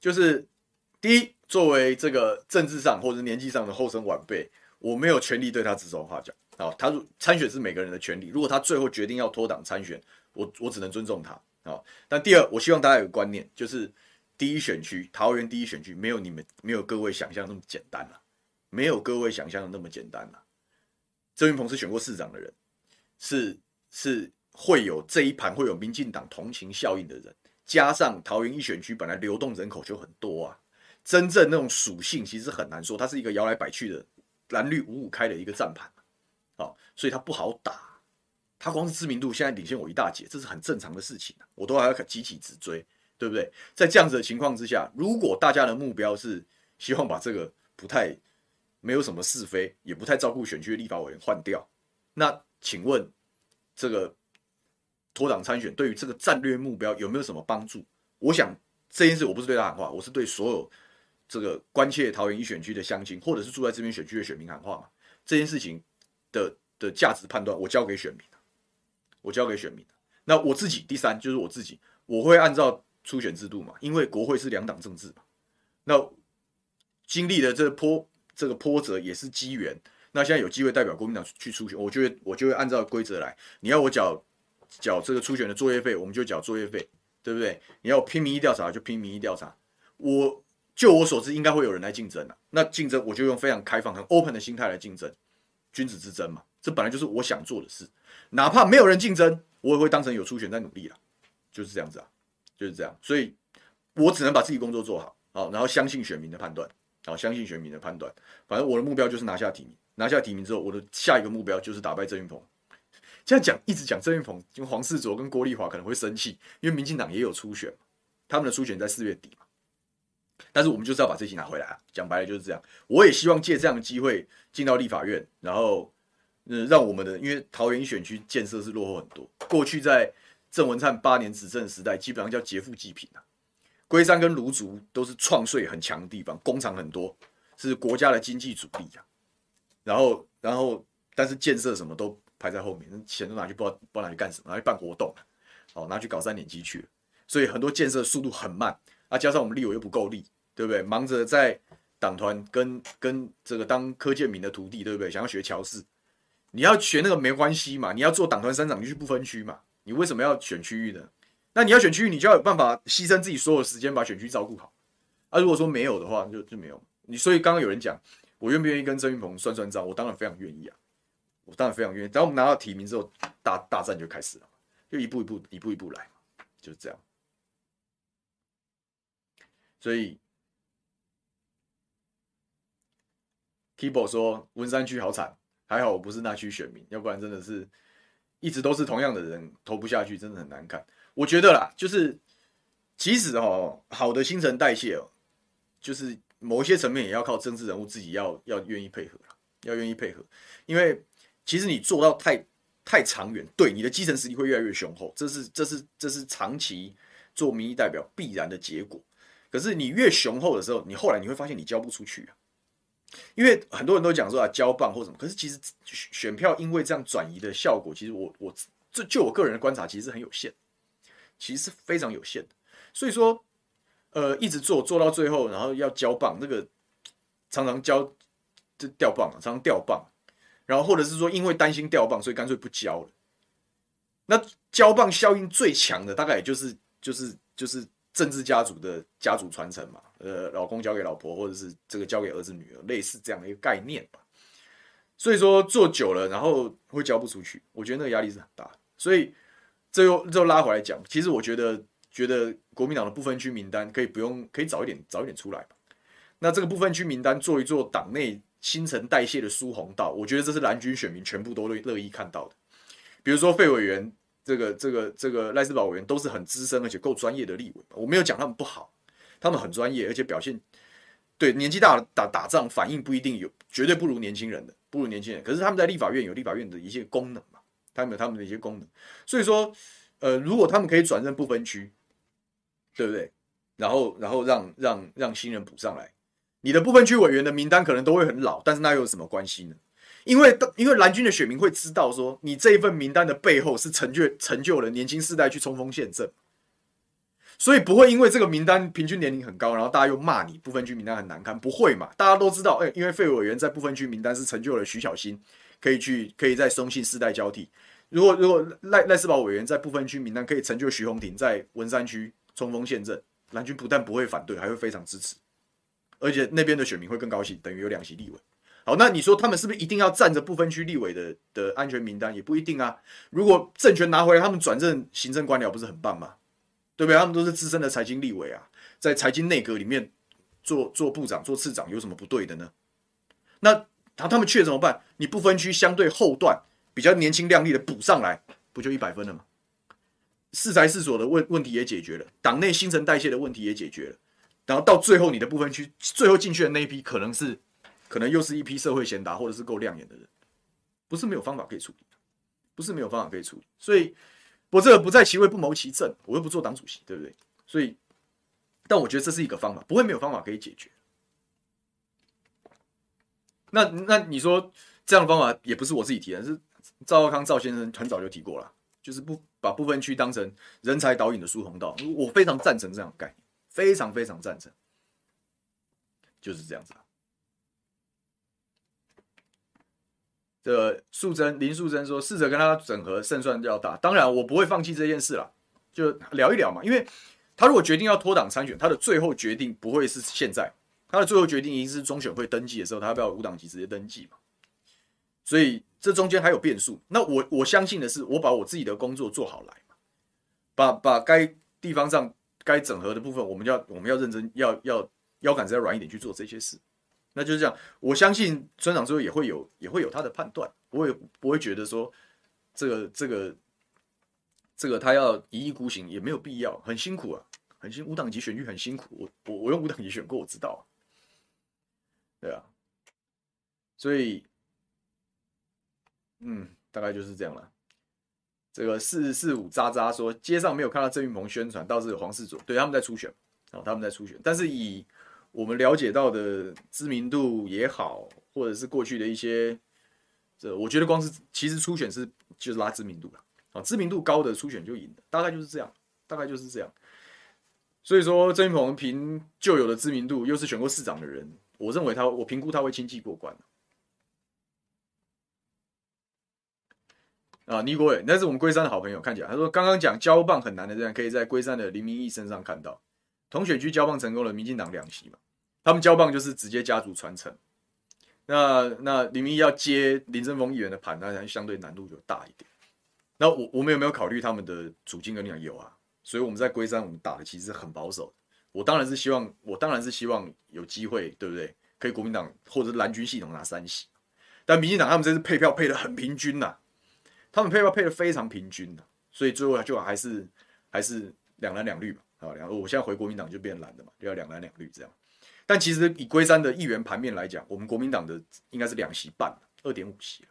就是第一，作为这个政治上或者年纪上的后生晚辈，我没有权利对他指手画脚。好，他参选是每个人的权利。如果他最后决定要脱党参选，我我只能尊重他。好，但第二，我希望大家有个观念，就是第一选区桃园第一选区没有你们没有各位想象那么简单了，没有各位想象的那么简单了。郑云鹏是选过市长的人，是是会有这一盘会有民进党同情效应的人。加上桃园一选区本来流动人口就很多啊，真正那种属性其实很难说，它是一个摇来摆去的蓝绿五五开的一个战盘，好，所以它不好打，它光是知名度现在领先我一大截，这是很正常的事情，我都还要集体直追，对不对？在这样子的情况之下，如果大家的目标是希望把这个不太没有什么是非，也不太照顾选区的立法委员换掉，那请问这个脱党参选对于这个战略目标有没有什么帮助？我想这件事我不是对他喊话，我是对所有这个关切桃园一选区的乡亲，或者是住在这边选区的选民喊话嘛。这件事情的的价值判断，我交给选民，我交给选民。那我自己第三就是我自己，我会按照初选制度嘛，因为国会是两党政治嘛。那经历了这波这个波折也是机缘，那现在有机会代表国民党去初选，我就会我就会按照规则来。你要我缴缴这个初选的作业费，我们就缴作业费。对不对？你要拼民意调查就拼民意调查。我就我所知，应该会有人来竞争了。那竞争，我就用非常开放、很 open 的心态来竞争，君子之争嘛。这本来就是我想做的事。哪怕没有人竞争，我也会当成有初选在努力了。就是这样子啊，就是这样。所以，我只能把自己工作做好，好，然后相信选民的判断，好，相信选民的判断。反正我的目标就是拿下提名，拿下提名之后，我的下一个目标就是打败郑云鹏。这样讲，一直讲郑运鹏，因为黄世卓跟郭丽华可能会生气，因为民进党也有初选，他们的初选在四月底嘛。但是我们就是要把这些拿回来啊，讲白了就是这样。我也希望借这样的机会进到立法院，然后，嗯，让我们的，因为桃园选区建设是落后很多，过去在郑文灿八年执政时代，基本上叫劫富济贫啊。龟山跟芦竹都是创税很强的地方，工厂很多，是国家的经济主力啊。然后，然后，但是建设什么都。排在后面，那钱都拿去不知道不知道拿去干什么，拿去办活动，哦，拿去搞三点机去了，所以很多建设速度很慢啊，加上我们立委又不够力，对不对？忙着在党团跟跟这个当柯建铭的徒弟，对不对？想要学乔氏，你要学那个没关系嘛，你要做党团三长，你去不分区嘛，你为什么要选区域呢？那你要选区域，你就要有办法牺牲自己所有时间把选区照顾好啊。如果说没有的话，就就没有你。所以刚刚有人讲，我愿不愿意跟郑云鹏算算账？我当然非常愿意啊。我当然非常愿意。等我们拿到提名之后，大大战就开始了，就一步一步、一步一步来，就是这样。所以，Keyboard 说文山区好惨，还好我不是那区选民，要不然真的是一直都是同样的人投不下去，真的很难看。我觉得啦，就是其实哦，好的新陈代谢哦，就是某一些层面也要靠政治人物自己要要愿意配合，要愿意配合，因为。其实你做到太太长远，对你的基层实力会越来越雄厚，这是这是这是长期做民意代表必然的结果。可是你越雄厚的时候，你后来你会发现你交不出去啊，因为很多人都讲说啊交棒或什么，可是其实选票因为这样转移的效果，其实我我这就我个人的观察，其实是很有限，其实是非常有限的。所以说，呃，一直做做到最后，然后要交棒，那个常常交就掉棒，常常掉棒。然后，或者是说，因为担心掉棒，所以干脆不交了。那交棒效应最强的，大概也就是就是就是政治家族的家族传承嘛。呃，老公交给老婆，或者是这个交给儿子女儿，类似这样的一个概念吧。所以说做久了，然后会交不出去，我觉得那个压力是很大。所以这又这又拉回来讲，其实我觉得觉得国民党的不分区名单可以不用，可以早一点早一点出来吧。那这个不分区名单做一做党内。新陈代谢的疏洪道，我觉得这是蓝军选民全部都乐乐意看到的。比如说费委员，这个这个这个赖斯堡委员都是很资深而且够专业的立委，我没有讲他们不好，他们很专业，而且表现对年纪大了打打仗反应不一定有，绝对不如年轻人的，不如年轻人。可是他们在立法院有立法院的一些功能嘛，他们有他们的一些功能，所以说，呃，如果他们可以转任不分区，对不对？然后然后让让让新人补上来。你的部分区委员的名单可能都会很老，但是那又有什么关系呢？因为因为蓝军的选民会知道说，你这一份名单的背后是成就成就了年轻世代去冲锋陷阵，所以不会因为这个名单平均年龄很高，然后大家又骂你部分区名单很难看，不会嘛？大家都知道，哎，因为费委员在部分区名单是成就了徐小新，可以去可以在松信世代交替。如果如果赖赖世宝委员在部分区名单可以成就徐宏庭在文山区冲锋陷阵，蓝军不但不会反对，还会非常支持。而且那边的选民会更高兴，等于有两席立委。好，那你说他们是不是一定要占着不分区立委的的安全名单？也不一定啊。如果政权拿回来，他们转任行政官僚，不是很棒吗？对不对？他们都是资深的财经立委啊，在财经内阁里面做做部长、做次长，有什么不对的呢？那然后他们缺怎么办？你不分区相对后段比较年轻亮丽的补上来，不就一百分了吗？是才是所的问问题也解决了，党内新陈代谢的问题也解决了，然后到最后你的部分区最后进去的那一批，可能是可能又是一批社会贤达或者是够亮眼的人，不是没有方法可以处理，不是没有方法可以处理，所以我这个不在其位不谋其政，我又不做党主席，对不对？所以，但我觉得这是一个方法，不会没有方法可以解决。那那你说这样的方法也不是我自己提的，是赵康赵先生很早就提过了。就是不把部分区当成人才导引的疏洪道，我非常赞成这样的概念，非常非常赞成，就是这样子啊。这素贞林素贞说，试着跟他整合胜算要大。当然，我不会放弃这件事了，就聊一聊嘛。因为他如果决定要脱党参选，他的最后决定不会是现在，他的最后决定一定是中选会登记的时候，他要不要无党籍直接登记嘛？所以。这中间还有变数，那我我相信的是，我把我自己的工作做好来，把把该地方上该整合的部分，我们要我们要认真，要要腰杆子要软一点去做这些事，那就是这样。我相信村长最后也会有也会有他的判断，我也不会觉得说这个这个这个他要一意孤行也没有必要，很辛苦啊，很辛五党级选举很辛苦，我我我用五党级选过，我知道，对啊，所以。嗯，大概就是这样了。这个四四五渣渣说，街上没有看到郑云鹏宣传，倒是有黄世佐，对，他们在初选，哦，他们在初选。但是以我们了解到的知名度也好，或者是过去的一些，这我觉得光是其实初选是就是拉知名度了，啊，知名度高的初选就赢了，大概就是这样，大概就是这样。所以说郑云鹏凭旧有的知名度，又是选过市长的人，我认为他，我评估他会轻骑过关。啊倪国伟，那是我们龟山的好朋友。看起来，他说刚刚讲交棒很难的，这样可以在龟山的林明义身上看到。同选区交棒成功了，民进党两席嘛，他们交棒就是直接家族传承。那那林明义要接林正峰议员的盘，那相对难度就大一点。那我我们有没有考虑他们的处境跟你讲？有啊，所以我们在龟山我们打的其实很保守。我当然是希望，我当然是希望有机会，对不对？可以国民党或者是蓝军系统拿三席，但民进党他们这次配票配得很平均呐、他们配票配的非常平均的，所以最后就还是还是两蓝两绿嘛，啊，两我现在回国民党就变蓝的嘛，就要两蓝两绿这样。但其实以龟山的议员盘面来讲，我们国民党的应该是两席半，二点五席，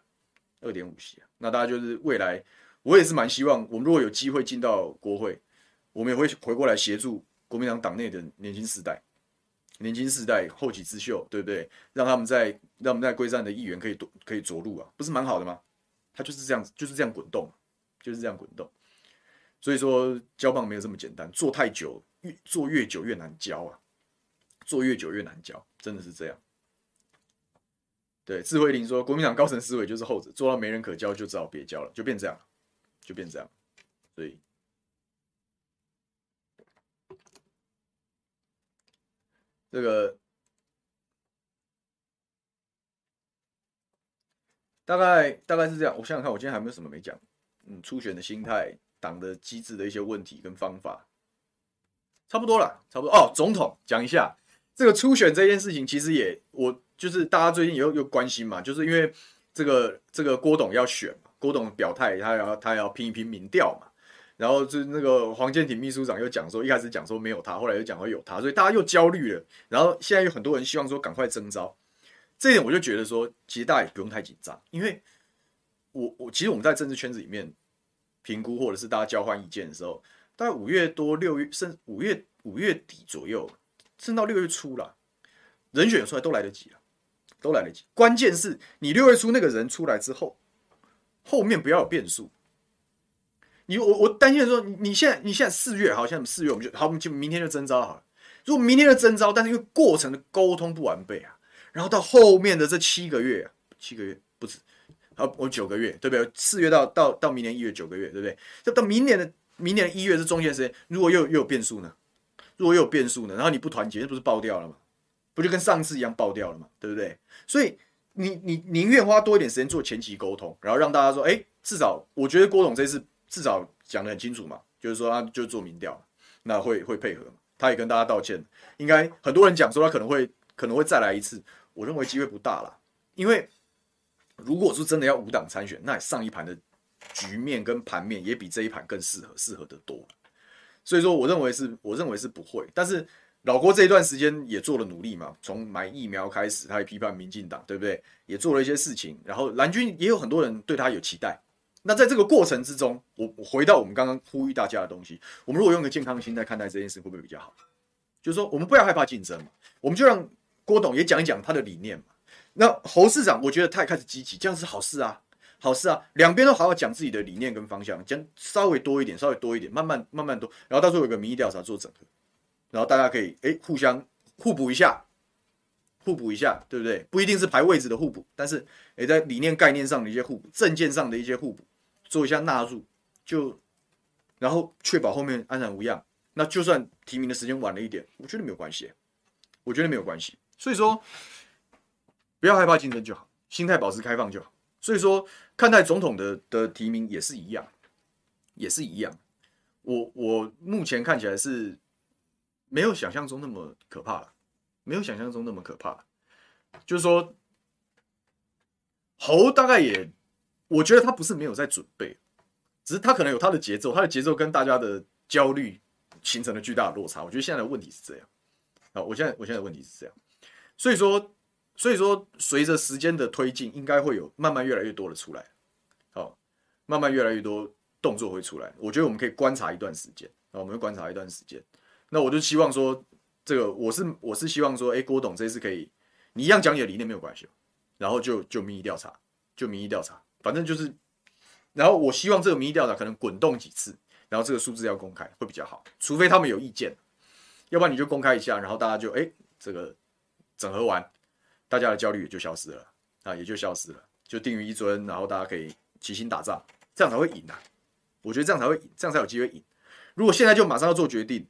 二点五席。那大家就是未来，我也是蛮希望，我们如果有机会进到国会，我们也会回过来协助国民党党内的年轻世代，年轻世代后起之秀，对不对？让他们在让我们在龟山的议员可以可以着陆啊，不是蛮好的吗？他就是这样子，就是这样滚动，就是这样滚动。所以说交棒没有这么简单，做太久越做越久越难交啊，做越久越难交，真的是这样。对，智慧林说，国民党高层思维就是后者，做到没人可交就只好别交了，就变这样，就变这样。所以这个。大概大概是这样，我想想看，我今天还有没有什么没讲？嗯，初选的心态、党的机制的一些问题跟方法，差不多了，差不多哦。总统讲一下这个初选这件事情，其实也我就是大家最近也有有关心嘛，就是因为这个这个郭董要选嘛，郭董表态他要他要拼一拼民调嘛，然后就那个黄健庭秘书长又讲说，一开始讲说没有他，后来又讲说有他，所以大家又焦虑了，然后现在有很多人希望说赶快征召。这一点我就觉得说，其实大家也不用太紧张，因为我我其实我们在政治圈子里面评估或者是大家交换意见的时候，大概五月多六月甚至五月五月底左右，甚至到六月初了，人选出来都来得及了，都来得及。关键是你六月初那个人出来之后，后面不要有变数。你我我担心的说，你现在你现在四月好像四月我们就好，我们就明天就征招好了。如果明天就征招，但是因为过程的沟通不完备啊。然后到后面的这七个月，七个月不止，好，我九个月，对不对？四月到到到明年一月九个月，对不对？就到明年的明年一月是中间时间，如果又又有变数呢？如果又有变数呢？然后你不团结，这不是爆掉了吗？不就跟上次一样爆掉了吗？对不对？所以你你宁愿花多一点时间做前期沟通，然后让大家说，哎，至少我觉得郭董这次至少讲得很清楚嘛，就是说他就做民调，那会会配合，他也跟大家道歉，应该很多人讲说他可能会可能会再来一次。我认为机会不大了，因为如果说真的要无党参选，那上一盘的局面跟盘面也比这一盘更适合，适合得多。所以说，我认为是，我认为是不会。但是老郭这一段时间也做了努力嘛，从买疫苗开始，他也批判民进党，对不对？也做了一些事情。然后蓝军也有很多人对他有期待。那在这个过程之中，我回到我们刚刚呼吁大家的东西，我们如果用个健康的心态看待这件事，会不会比较好？就是说，我们不要害怕竞争嘛，我们就让郭董也讲一讲他的理念嘛。那侯市长，我觉得他也开始积极，这样是好事啊，好事啊，两边都好好讲自己的理念跟方向，讲稍微多一点，稍微多一点，慢慢慢慢多，然后到时候有个民意调查做整合，然后大家可以哎互相互补一下，互补一下，对不对？不一定是排位置的互补，但是也在理念概念上的一些互补，政见上的一些互补，做一下纳入，就然后确保后面安然无恙。那就算提名的时间晚了一点，我觉得没有关系，我觉得没有关系。所以说。不要害怕竞争就好，心态保持开放就好。所以说，看待总统的的提名也是一样，也是一样。我我目前看起来是没有想象中那么可怕了，没有想象中那么可怕。就是说，侯大概也，我觉得他不是没有在准备，只是他可能有他的节奏，他的节奏跟大家的焦虑形成了巨大的落差。我觉得现在的问题是这样。好，我现在我现在的问题是这样，所以说。所以说，随着时间的推进，应该会有慢慢越来越多的出来，好，慢慢越来越多动作会出来。我觉得我们可以观察一段时间，啊，我们会观察一段时间。那我就希望说，这个我是我是希望说，哎，郭董这次可以，你一样讲你的理念没有关系，然后就就民意调查，就民意调查，反正就是，然后我希望这个民意调查可能滚动几次，然后这个数字要公开会比较好，除非他们有意见，要不然你就公开一下，然后大家就哎，这个整合完。大家的焦虑也就消失了啊，也就消失了，就定于一尊，然后大家可以齐心打仗，这样才会赢啊！我觉得这样才会赢，这样才有机会赢。如果现在就马上要做决定，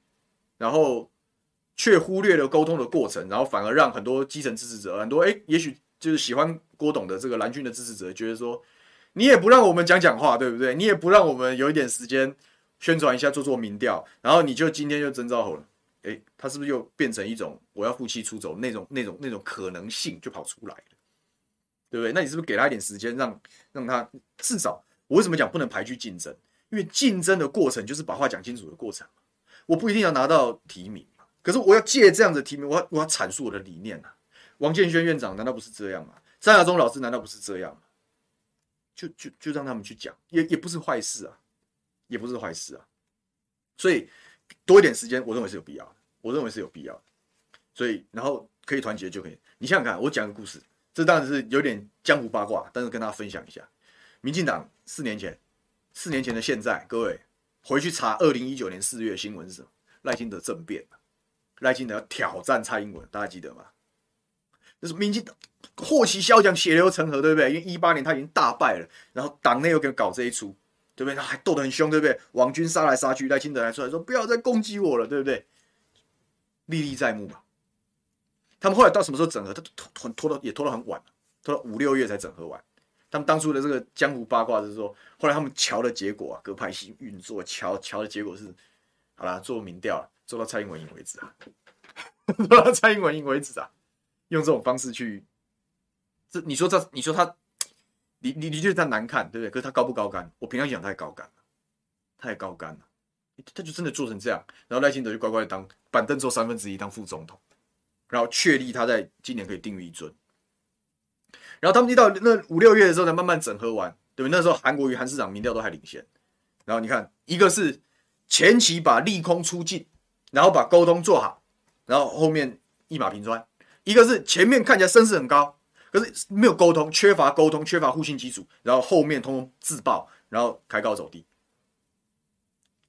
然后却忽略了沟通的过程，然后反而让很多基层支持者，很多诶，也许就是喜欢郭董的这个蓝军的支持者，觉得说你也不让我们讲讲话，对不对？你也不让我们有一点时间宣传一下，做做民调，然后你就今天就征召好了。诶，他是不是又变成一种我要负气出走那种那种那种可能性就跑出来了，对不对？那你是不是给他一点时间，让让他至少？我为什么讲不能排拒竞争？因为竞争的过程就是把话讲清楚的过程。我不一定要拿到提名，可是我要借这样的提名，我要我要阐述我的理念啊。王建轩院长难道不是这样吗？张亚中老师难道不是这样吗？就就就让他们去讲，也也不是坏事啊，也不是坏事啊。所以。多一点时间，我认为是有必要的。我认为是有必要的，所以然后可以团结就可以。你想想看，我讲个故事，这当然是有点江湖八卦，但是跟大家分享一下。民进党四年前，四年前的现在，各位回去查二零一九年四月新闻是什么？赖清德政变，赖清德要挑战蔡英文，大家记得吗？就是民进党祸起萧墙，血流成河，对不对？因为一八年他已经大败了，然后党内又给搞这一出。对不对？他还斗得很凶，对不对？王军杀来杀去，赖清德还出来说：“不要再攻击我了，对不对？”历历在目嘛。他们后来到什么时候整合？他拖拖拖到也拖到很晚，拖到五六月才整合完。他们当初的这个江湖八卦就是说，后来他们乔的结果啊，各派系运作乔乔的结果是，好了，做民调做到蔡英文赢为止啊，做到蔡英文赢为止啊，用这种方式去，这你说这你说他。你你你觉得他难看，对不对？可是他高不高干？我平常讲他太高干了，太高干了，他就真的做成这样。然后赖清德就乖乖的当板凳坐三分之一当副总统，然后确立他在今年可以定于一尊。然后他们一到那五六月的时候才慢慢整合完，对不对？那时候韩国瑜韩市长民调都还领先。然后你看，一个是前期把利空出尽，然后把沟通做好，然后后面一马平川；一个是前面看起来声势很高。可是没有沟通，缺乏沟通，缺乏互信基础，然后后面通通自爆，然后开高走低。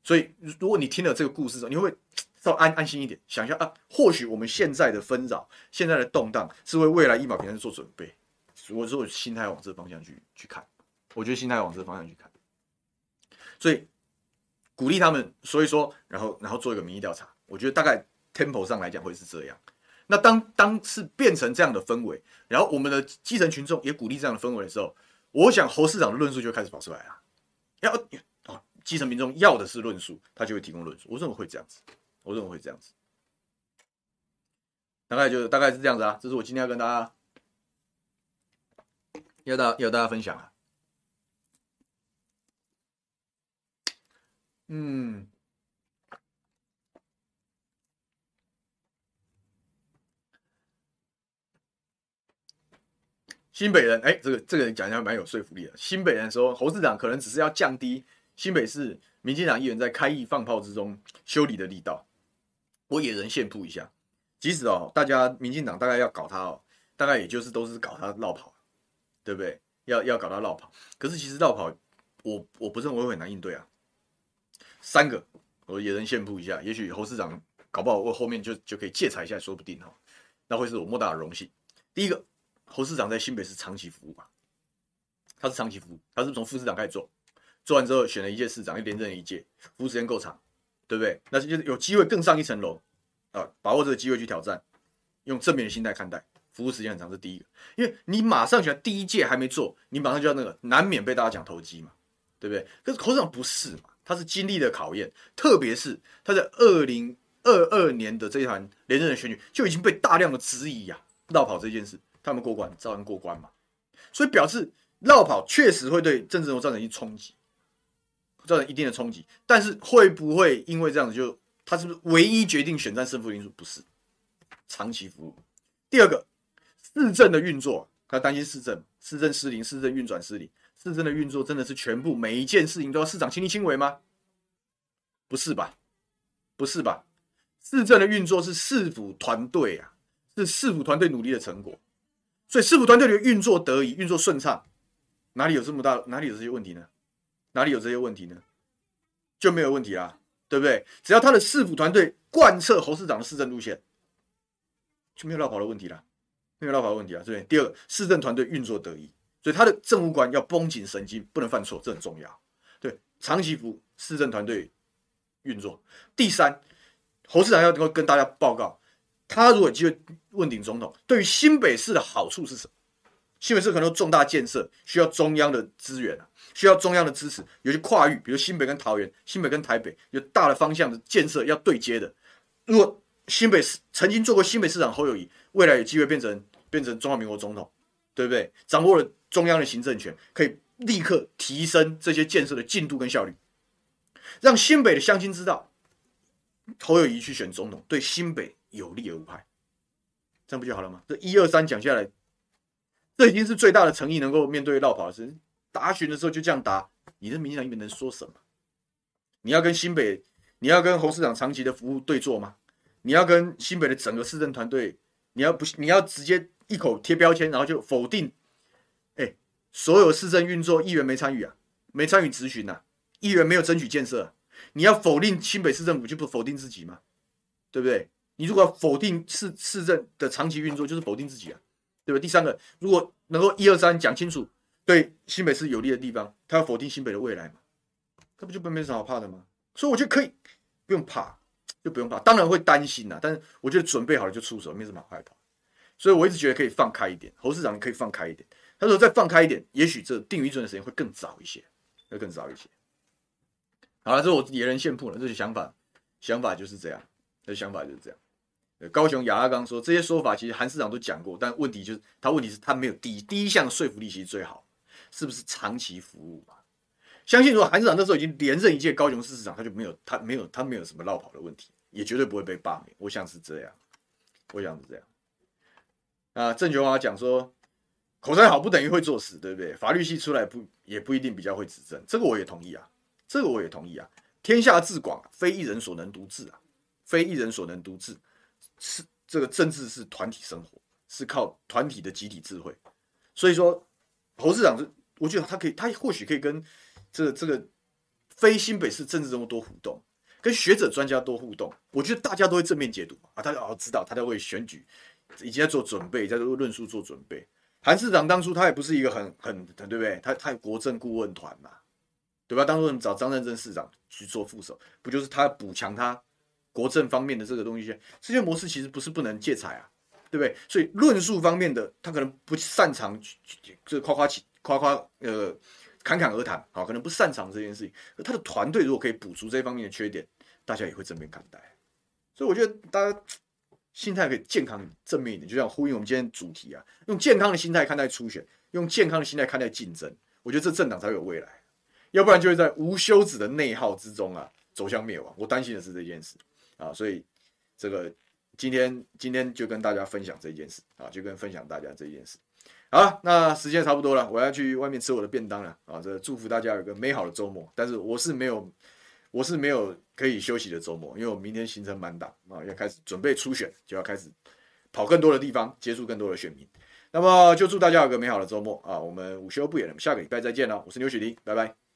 所以，如果你听了这个故事之后，你会稍微安安心一点，想一下啊，或许我们现在的纷扰、现在的动荡，是为未来一马平川做准备。我说，我心态往这方向去去看，我觉得心态往这方向去看。所以鼓励他们说一说，然后然后做一个民意调查，我觉得大概 tempo 上来讲会是这样。那当当是变成这样的氛围，然后我们的基层群众也鼓励这样的氛围的时候，我想侯市长的论述就开始跑出来了。要啊，基层民众要的是论述，他就会提供论述。我认为会这样子，我认为会这样子。大概就大概是这样子啊，这是我今天要跟大家要大要大家分享啊。嗯，新北人，哎、这个这个人讲起来蛮有说服力的。新北人说，侯市长可能只是要降低新北市民进党议员在开议放炮之中修理的力道。我野人献铺一下，即使哦，大家民进党大概要搞他哦，大概也就是都是搞他绕跑，对不对？要要搞他绕跑，可是其实绕跑，我我不认为会很难应对啊。三个，我野人献曝一下，也许侯市长搞不好我后面就就可以借财一下，说不定哈，那会是我莫大的荣幸。第一个，侯市长在新北市长期服务吧，他是长期服务，他是从副市长开始做，做完之后选了一届市长，又连任了一届，服务时间够长，对不对？那就是有机会更上一层楼啊，把握这个机会去挑战，用正面的心态看待，服务时间很长是第一个，因为你马上选第一届还没做，你马上就要那个，难免被大家讲投机嘛，对不对？可是侯市长不是嘛。他是经历了考验，特别是他在二零二二年的这一场连任的选举就已经被大量的质疑呀、啊，落跑这件事，他们过关照样过关嘛，所以表示绕跑确实会对政治人物造成一冲击，造成一定的冲击，但是会不会因为这样子就他是不是唯一决定选战胜负因素？不是，长期服务。第二个，市政的运作，他担心市政市政失灵，市政运转失灵。市政的运作真的是全部每一件事情都要市长亲力亲为吗？不是吧，不是吧？市政的运作是市府团队啊，是市府团队努力的成果。所以市府团队的运作得宜、运作顺畅，哪里有这么大？哪里有这些问题呢？哪里有这些问题呢？就没有问题啦，对不对？只要他的市府团队贯彻侯市长的市政路线，就没有落跑的问题啦，没有落跑的问题啊，对不对？第二，市政团队运作得宜。所以他的政务官要绷紧神经，不能犯错，这很重要。对，长期服市政团队运作。第三，侯市长要能够跟大家报告，他如果有机会问鼎总统，对于新北市的好处是什么？新北市可能有重大建设需要中央的资源啊，需要中央的支持，有些跨域，比如新北跟桃园、新北跟台北有大的方向的建设要对接的。如果新北市曾经做过新北市长侯友谊，未来有机会变成变成中华民国总统，对不对？掌握了。中央的行政权可以立刻提升这些建设的进度跟效率，让新北的乡亲知道侯友宜去选总统对新北有利而无害，这样不就好了吗？这一二三讲下来，这已经是最大的诚意，能够面对绕跑的事。答询的时候就这样答，你的民进党里面能说什么？你要跟新北，你要跟侯市长长期的服务对坐吗？你要跟新北的整个市政团队，你要不你要直接一口贴标签，然后就否定？哎所有市政运作，议员没参与啊，没参与咨询呐，议员没有争取建设，你要否定新北市政府，就不否定自己吗？对不对？你如果否定市市政的长期运作，就是否定自己啊，对吧？第三个，如果能够一二三讲清楚，对新北市有利的地方，他要否定新北的未来嘛，这不就没什么好怕的吗？所以我觉得可以，不用怕，就不用怕。当然会担心呐，但是我觉得准备好了就出手，没什么好害怕。所以我一直觉得可以放开一点，侯市长可以放开一点。他说：“再放开一点，也许这定于一尊的时间会更早一些，会更早一些。”好了，这是我野人献铺了，这些想法，想法就是这样，这想法就是这样。高雄亚阿刚说：“这些说法其实韩市长都讲过，但问题就是他问题是他没有第一第一项说服力，其实最好是不是长期服务嘛？相信如果韩市长那时候已经连任一届高雄市市长，他就没有他没有他没有什么落跑的问题，也绝对不会被罢免。我想是这样，我想是这样。啊，郑权华讲说。”口才好不等于会做事，对不对？法律系出来不也不一定比较会执政，这个我也同意啊，这个我也同意啊。天下至广，非一人所能独治啊，非一人所能独治，是这个政治是团体生活，是靠团体的集体智慧。所以说，侯市长是，我觉得他可以，他或许可以跟这个这个非新北市政治人物多互动，跟学者专家多互动。我觉得大家都会正面解读啊，大家要知道他在为选举已经在做准备，在做论述做准备。韩市长当初他也不是一个很很很对不对？他他有国政顾问团嘛，对吧？当初你找张善政市长去做副手，不就是他补强他国政方面的这个东西？这些模式其实不是不能借财啊，对不对？所以论述方面的他可能不擅长，这夸夸其夸夸呃侃侃而谈，好，可能不擅长这件事情。他的团队如果可以补足这方面的缺点，大家也会正面看待。所以我觉得大家。心态可以健康正面一点，就像呼应我们今天主题啊，用健康的心态看待初选，用健康的心态看待竞争，我觉得这政党才会有未来，要不然就会在无休止的内耗之中啊走向灭亡。我担心的是这件事啊，所以这个今天今天就跟大家分享这件事啊，就跟分享大家这件事。好，那时间差不多了，我要去外面吃我的便当了啊！这祝福大家有个美好的周末。但是我是没有，我是没有可以休息的周末，因为我明天行程满档啊，要开始准备初选，就要开始跑更多的地方，接触更多的选民。那么就祝大家有个美好的周末啊！我们午休不远了，下个礼拜再见了。我是牛煦庭，拜拜。